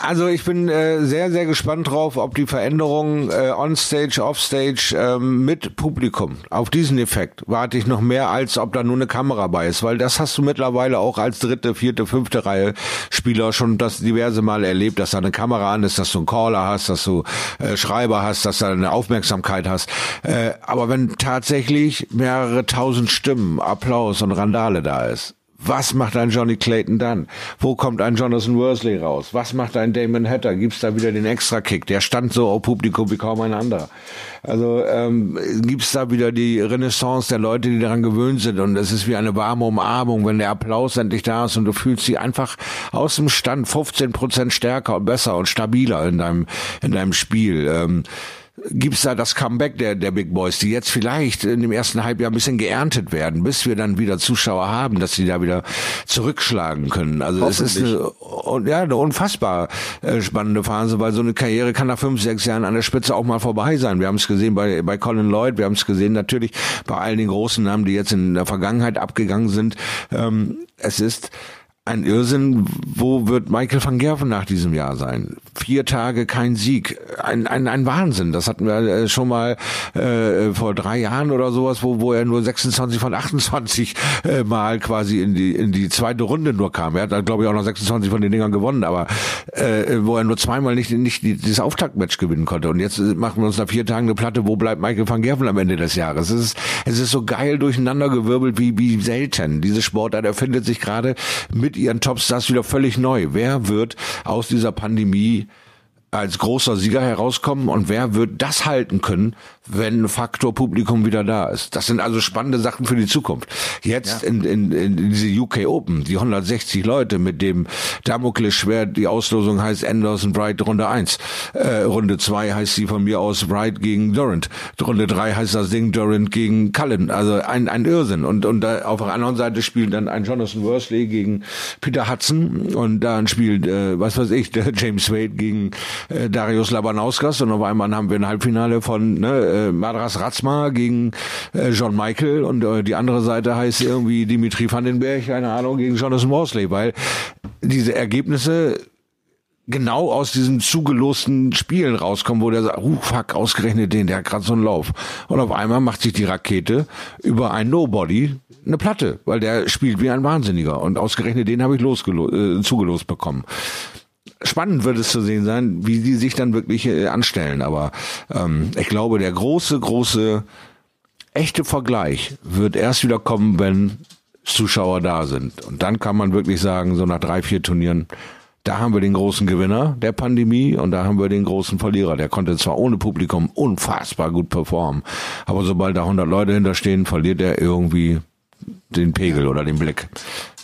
Also ich bin äh, sehr, sehr gespannt drauf, ob die Veränderungen äh, on-stage, off-stage ähm, mit Publikum, auf diesen Effekt warte ich noch mehr, als ob da nur eine Kamera bei ist, weil das hast du mittlerweile auch als dritte, vierte, fünfte Reihe Spieler schon das diverse Mal erlebt, dass da eine Kamera an ist, dass du einen Caller hast, dass du äh, Schreiber hast, dass da eine Aufmerksamkeit hast. Äh, aber wenn tatsächlich mehrere tausend Stimmen, Applaus und Randale da ist, was macht ein Johnny Clayton dann? Wo kommt ein Jonathan Worsley raus? Was macht ein Damon Hatter? Gibt's da wieder den Extra-Kick? Der stand so auf Publikum wie kaum ein anderer. Also ähm, gibt's da wieder die Renaissance der Leute, die daran gewöhnt sind und es ist wie eine warme Umarmung, wenn der Applaus endlich da ist und du fühlst sie einfach aus dem Stand 15 Prozent stärker und besser und stabiler in deinem in deinem Spiel. Ähm, gibt's da das Comeback der, der Big Boys, die jetzt vielleicht in dem ersten Halbjahr ein bisschen geerntet werden, bis wir dann wieder Zuschauer haben, dass sie da wieder zurückschlagen können. Also es ist eine, ja, eine unfassbar äh, spannende Phase, weil so eine Karriere kann nach fünf, sechs Jahren an der Spitze auch mal vorbei sein. Wir haben es gesehen bei, bei Colin Lloyd, wir haben es gesehen natürlich bei all den großen Namen, die jetzt in der Vergangenheit abgegangen sind. Ähm, es ist ein Irrsinn, wo wird Michael van Gerven nach diesem Jahr sein? Vier Tage kein Sieg, ein, ein, ein Wahnsinn. Das hatten wir äh, schon mal äh, vor drei Jahren oder sowas, wo, wo er nur 26 von 28 äh, Mal quasi in die, in die zweite Runde nur kam. Er hat, glaube ich, auch noch 26 von den Dingern gewonnen, aber äh, wo er nur zweimal nicht, nicht dieses Auftaktmatch gewinnen konnte. Und jetzt machen wir uns nach vier Tagen eine Platte, wo bleibt Michael van Gerven am Ende des Jahres? Es ist, es ist so geil durcheinandergewirbelt wie, wie selten. Diese Sportart erfindet sich gerade mit ihren Topstars wieder völlig neu. Wer wird aus dieser Pandemie als großer Sieger herauskommen und wer wird das halten können, wenn Faktor Publikum wieder da ist. Das sind also spannende Sachen für die Zukunft. Jetzt ja. in, in, in diese UK Open, die 160 Leute mit dem Damoklesschwert, die Auslosung heißt Anderson Bright Runde 1. Äh, Runde 2 heißt sie von mir aus Bright gegen Durant. Runde 3 heißt das Ding Durant gegen Cullen. Also ein, ein Irrsinn. Und, und da auf der anderen Seite spielt dann ein Jonathan Worsley gegen Peter Hudson und dann spielt, äh, was weiß ich, [LAUGHS] der James Wade gegen äh, Darius Labanauskas und auf einmal haben wir ein Halbfinale von ne, äh, Madras Ratzma gegen äh, John Michael und äh, die andere Seite heißt irgendwie Dimitri Vandenberg, keine Ahnung, gegen Jonathan Morsley, weil diese Ergebnisse genau aus diesen zugelosten Spielen rauskommen, wo der sagt, uh, fuck, ausgerechnet den, der hat gerade so einen Lauf. Und auf einmal macht sich die Rakete über ein Nobody eine Platte, weil der spielt wie ein Wahnsinniger. Und ausgerechnet den habe ich äh, zugelost bekommen spannend wird es zu sehen sein, wie die sich dann wirklich äh, anstellen. Aber ähm, ich glaube, der große, große, echte Vergleich wird erst wieder kommen, wenn Zuschauer da sind. Und dann kann man wirklich sagen, so nach drei, vier Turnieren, Da haben wir den großen Gewinner der Pandemie und da haben wir den großen Verlierer. Der konnte zwar ohne Publikum unfassbar gut performen, aber sobald da 100 Leute hinterstehen, verliert er irgendwie den Pegel oder den Blick.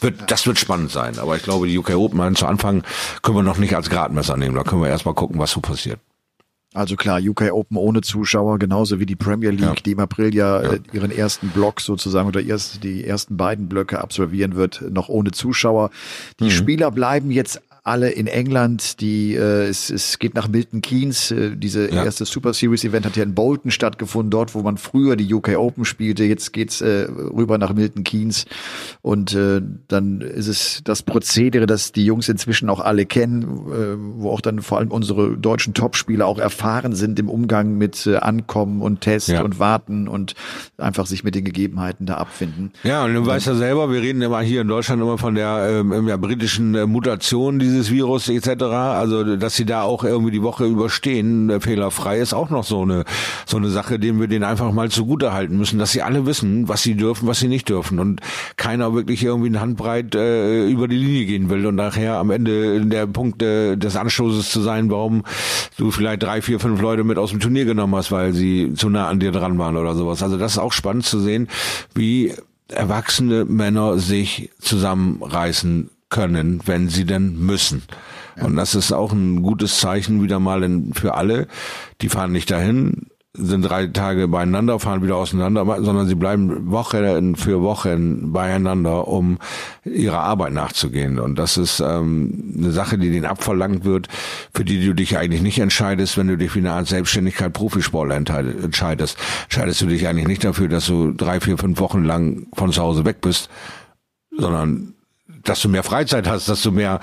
Wird, das wird spannend sein. Aber ich glaube, die UK Open zu Anfang können wir noch nicht als Gradmesser nehmen. Da können wir erstmal gucken, was so passiert.
Also klar, UK Open ohne Zuschauer, genauso wie die Premier League, ja. die im April ja, ja, äh, ihren ersten Block sozusagen oder erst die ersten beiden Blöcke absolvieren wird, noch ohne Zuschauer. Die mhm. Spieler bleiben jetzt alle in England. Die äh, es, es geht nach Milton Keynes. Äh, diese ja. erste Super Series Event hat ja in Bolton stattgefunden, dort, wo man früher die UK Open spielte. Jetzt geht's äh, rüber nach Milton Keynes und äh, dann ist es das Prozedere, das die Jungs inzwischen auch alle kennen, äh, wo auch dann vor allem unsere deutschen Topspieler auch erfahren sind im Umgang mit äh, Ankommen und Test ja. und Warten und einfach sich mit den Gegebenheiten da abfinden.
Ja, und du weißt ja selber, wir reden immer hier in Deutschland immer von der ähm, ja, britischen äh, Mutation, die dieses Virus etc. Also dass sie da auch irgendwie die Woche überstehen, äh, fehlerfrei, ist auch noch so eine so eine Sache, dem wir denen einfach mal zugute halten müssen, dass sie alle wissen, was sie dürfen, was sie nicht dürfen und keiner wirklich irgendwie eine Handbreit äh, über die Linie gehen will und nachher am Ende der Punkt äh, des Anstoßes zu sein, warum du vielleicht drei, vier, fünf Leute mit aus dem Turnier genommen hast, weil sie zu nah an dir dran waren oder sowas. Also das ist auch spannend zu sehen, wie erwachsene Männer sich zusammenreißen können, wenn sie denn müssen. Ja. Und das ist auch ein gutes Zeichen wieder mal in, für alle. Die fahren nicht dahin, sind drei Tage beieinander, fahren wieder auseinander, sondern sie bleiben Woche für Wochen beieinander, um ihrer Arbeit nachzugehen. Und das ist ähm, eine Sache, die denen abverlangt wird, für die du dich eigentlich nicht entscheidest, wenn du dich für eine Art Selbstständigkeit Profisportler entscheidest. Entscheidest du dich eigentlich nicht dafür, dass du drei, vier, fünf Wochen lang von zu Hause weg bist, sondern dass du mehr Freizeit hast, dass du mehr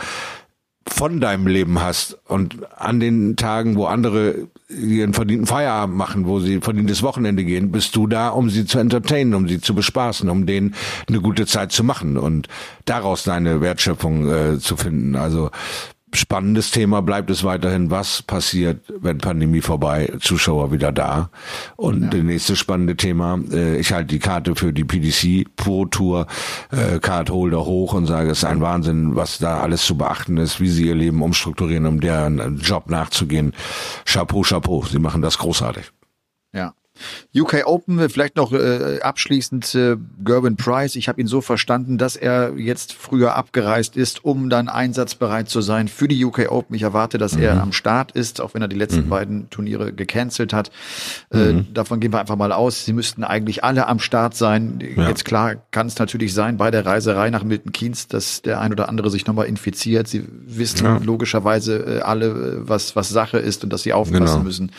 von deinem Leben hast und an den Tagen, wo andere ihren verdienten Feierabend machen, wo sie verdientes Wochenende gehen, bist du da, um sie zu entertainen, um sie zu bespaßen, um denen eine gute Zeit zu machen und daraus deine Wertschöpfung äh, zu finden. Also spannendes Thema bleibt es weiterhin, was passiert, wenn Pandemie vorbei, Zuschauer wieder da. Und ja. das nächste spannende Thema, äh, ich halte die Karte für die PDC Pro Tour äh, Card Holder hoch und sage, es ist ein Wahnsinn, was da alles zu beachten ist, wie sie ihr Leben umstrukturieren, um deren Job nachzugehen. Chapeau, Chapeau, sie machen das großartig.
UK Open, vielleicht noch äh, abschließend äh, Gerben Price. Ich habe ihn so verstanden, dass er jetzt früher abgereist ist, um dann einsatzbereit zu sein für die UK Open. Ich erwarte, dass mhm. er am Start ist, auch wenn er die letzten mhm. beiden Turniere gecancelt hat. Äh, mhm. Davon gehen wir einfach mal aus. Sie müssten eigentlich alle am Start sein. Ja. Jetzt klar kann es natürlich sein bei der Reiserei nach Milton Keynes, dass der ein oder andere sich nochmal infiziert. Sie wissen ja. logischerweise äh, alle, was, was Sache ist und dass sie aufpassen genau. müssen.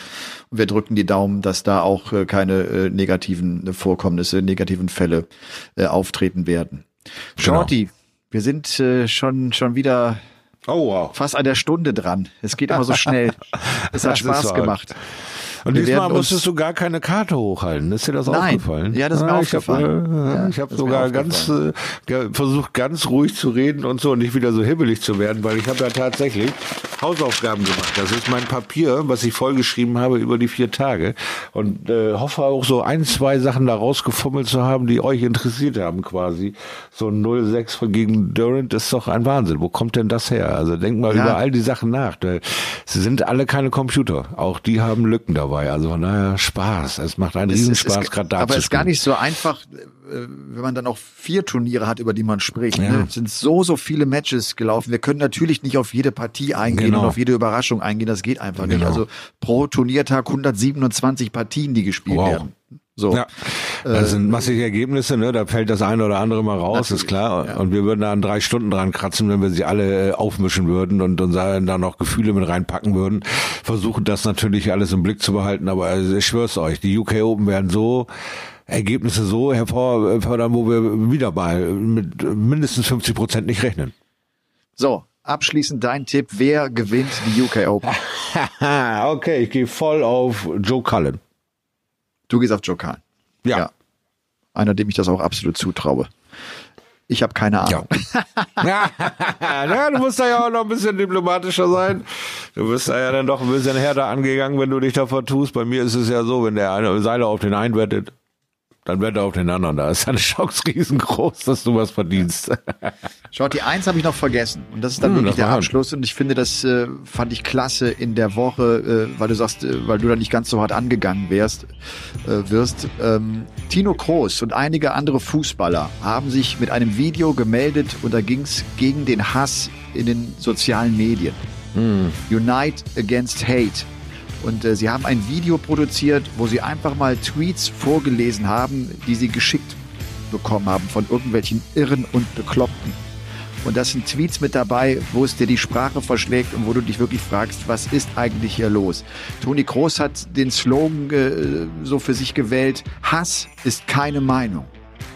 Und wir drücken die Daumen, dass da auch äh, keine äh, negativen Vorkommnisse, negativen Fälle äh, auftreten werden. Genau. Shorty, wir sind äh, schon, schon wieder oh, wow. fast an der Stunde dran. Es geht immer so schnell. [LAUGHS] Es hat Spaß gemacht.
Und wir diesmal musstest du gar keine Karte hochhalten. Ist dir das Nein. aufgefallen?
Ja, das ist mir ah, aufgefallen.
Ich habe äh, ja, ich hab sogar ganz äh, versucht, ganz ruhig zu reden und so und nicht wieder so hibbelig zu werden, weil ich habe ja tatsächlich Hausaufgaben gemacht. Das ist mein Papier, was ich vollgeschrieben habe über die vier Tage und äh, hoffe auch so ein, zwei Sachen da rausgefummelt zu haben, die euch interessiert haben quasi. So ein 06 von gegen Durant ist doch ein Wahnsinn. Wo kommt denn das her? Also denk mal ja. über all die Sachen nach. Sie sind alle keine Computer. Auch die haben Lücken dabei dabei. Also von daher Spaß. Es macht einen Riesenspaß, gerade da
Aber es ist gar nicht so einfach, äh, wenn man dann auch vier Turniere hat, über die man spricht. Ja. Ne? Es sind so, so viele Matches gelaufen. Wir können natürlich nicht auf jede Partie eingehen genau. und auf jede Überraschung eingehen. Das geht einfach genau. nicht. Also pro Turniertag 127 Partien, die gespielt wow. werden. So. Ja.
Das sind massige Ergebnisse, ne? Da fällt das eine oder andere mal raus, Natürlich, ist klar. Ja. Und wir würden da an drei Stunden dran kratzen, wenn wir sie alle äh, aufmischen würden und, und da noch Gefühle mit reinpacken würden. Versuchen das natürlich alles im Blick zu behalten, aber also ich schwör's euch, die UK Open werden so Ergebnisse so hervorfördern, wo wir wieder mal mit mindestens 50 Prozent nicht rechnen.
So, abschließend dein Tipp, wer gewinnt die UK Open? [LAUGHS]
okay, ich gehe voll auf Joe Cullen.
Du gehst auf Joe Kahn. Ja. ja. Einer, dem ich das auch absolut zutraue. Ich habe keine Ahnung. [LAUGHS]
Ja. ja, du musst da ja auch noch ein bisschen diplomatischer sein. Du bist da ja dann doch ein bisschen härter angegangen, wenn du dich da vertust. Bei mir ist es ja so, wenn der eine Seiler auf den einwettet, dann wette auf den anderen. Da ist deine [LAUGHS] Chance riesengroß, dass du was verdienst. [LAUGHS]
Schaut, die eins habe ich noch vergessen. Und das ist dann
Hm,
wirklich der Abschluss. Und ich finde, das äh, fand ich klasse in der Woche, äh, weil du sagst, äh, weil du da nicht ganz so hart angegangen wärst, äh, wirst. Ähm, Tino Kroos und einige andere Fußballer haben sich mit einem Video gemeldet und da ging es gegen den Hass in den sozialen Medien. Unite Against Hate. Und äh, sie haben ein Video produziert, wo sie einfach mal Tweets vorgelesen haben, die sie geschickt bekommen haben von irgendwelchen Irren und Bekloppten. Und das sind Tweets mit dabei, wo es dir die Sprache verschlägt und wo du dich wirklich fragst, was ist eigentlich hier los? Toni Kroos hat den Slogan äh, so für sich gewählt, Hass ist keine Meinung.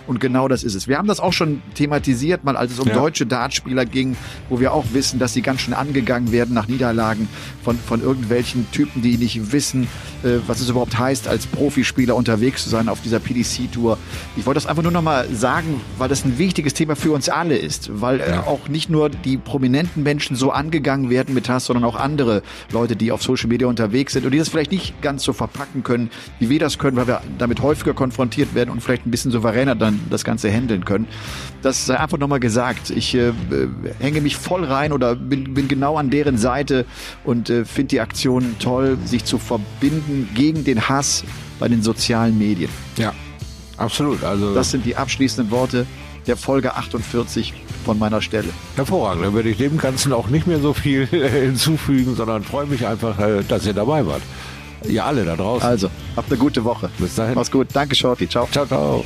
Und genau das ist es. Wir haben das auch schon thematisiert, mal als es um
Ja.
deutsche Dartspieler ging, wo wir auch wissen, dass sie ganz schön angegangen werden nach Niederlagen von, von irgendwelchen Typen, die nicht wissen, äh, was es überhaupt heißt, als Profispieler unterwegs zu sein auf dieser PDC-Tour. Ich wollte das einfach nur nochmal sagen, weil das ein wichtiges Thema für uns alle ist, weil äh, auch nicht nur die prominenten Menschen so angegangen werden mit Hass, sondern auch andere Leute, die auf Social Media unterwegs sind und die das vielleicht nicht ganz so verpacken können, wie wir das können, weil wir damit häufiger konfrontiert werden und vielleicht ein bisschen souveräner dann das Ganze handeln können. Das sei einfach nochmal gesagt. Ich äh, äh, hänge mich voll rein oder bin, bin genau an deren Seite und äh, finde die Aktion toll, sich zu verbinden gegen den Hass bei den sozialen Medien.
Ja, absolut. Also
Das sind die abschließenden Worte der Folge 48 von meiner Stelle.
hervorragend. Dann werde ich dem Ganzen auch nicht mehr so viel [LAUGHS] äh, hinzufügen, sondern freue mich einfach, äh, dass ihr dabei wart. Ihr alle da draußen.
Also, habt eine gute Woche.
Bis dahin.
Mach's gut. Danke, Shorty. Ciao.
Ciao, ciao.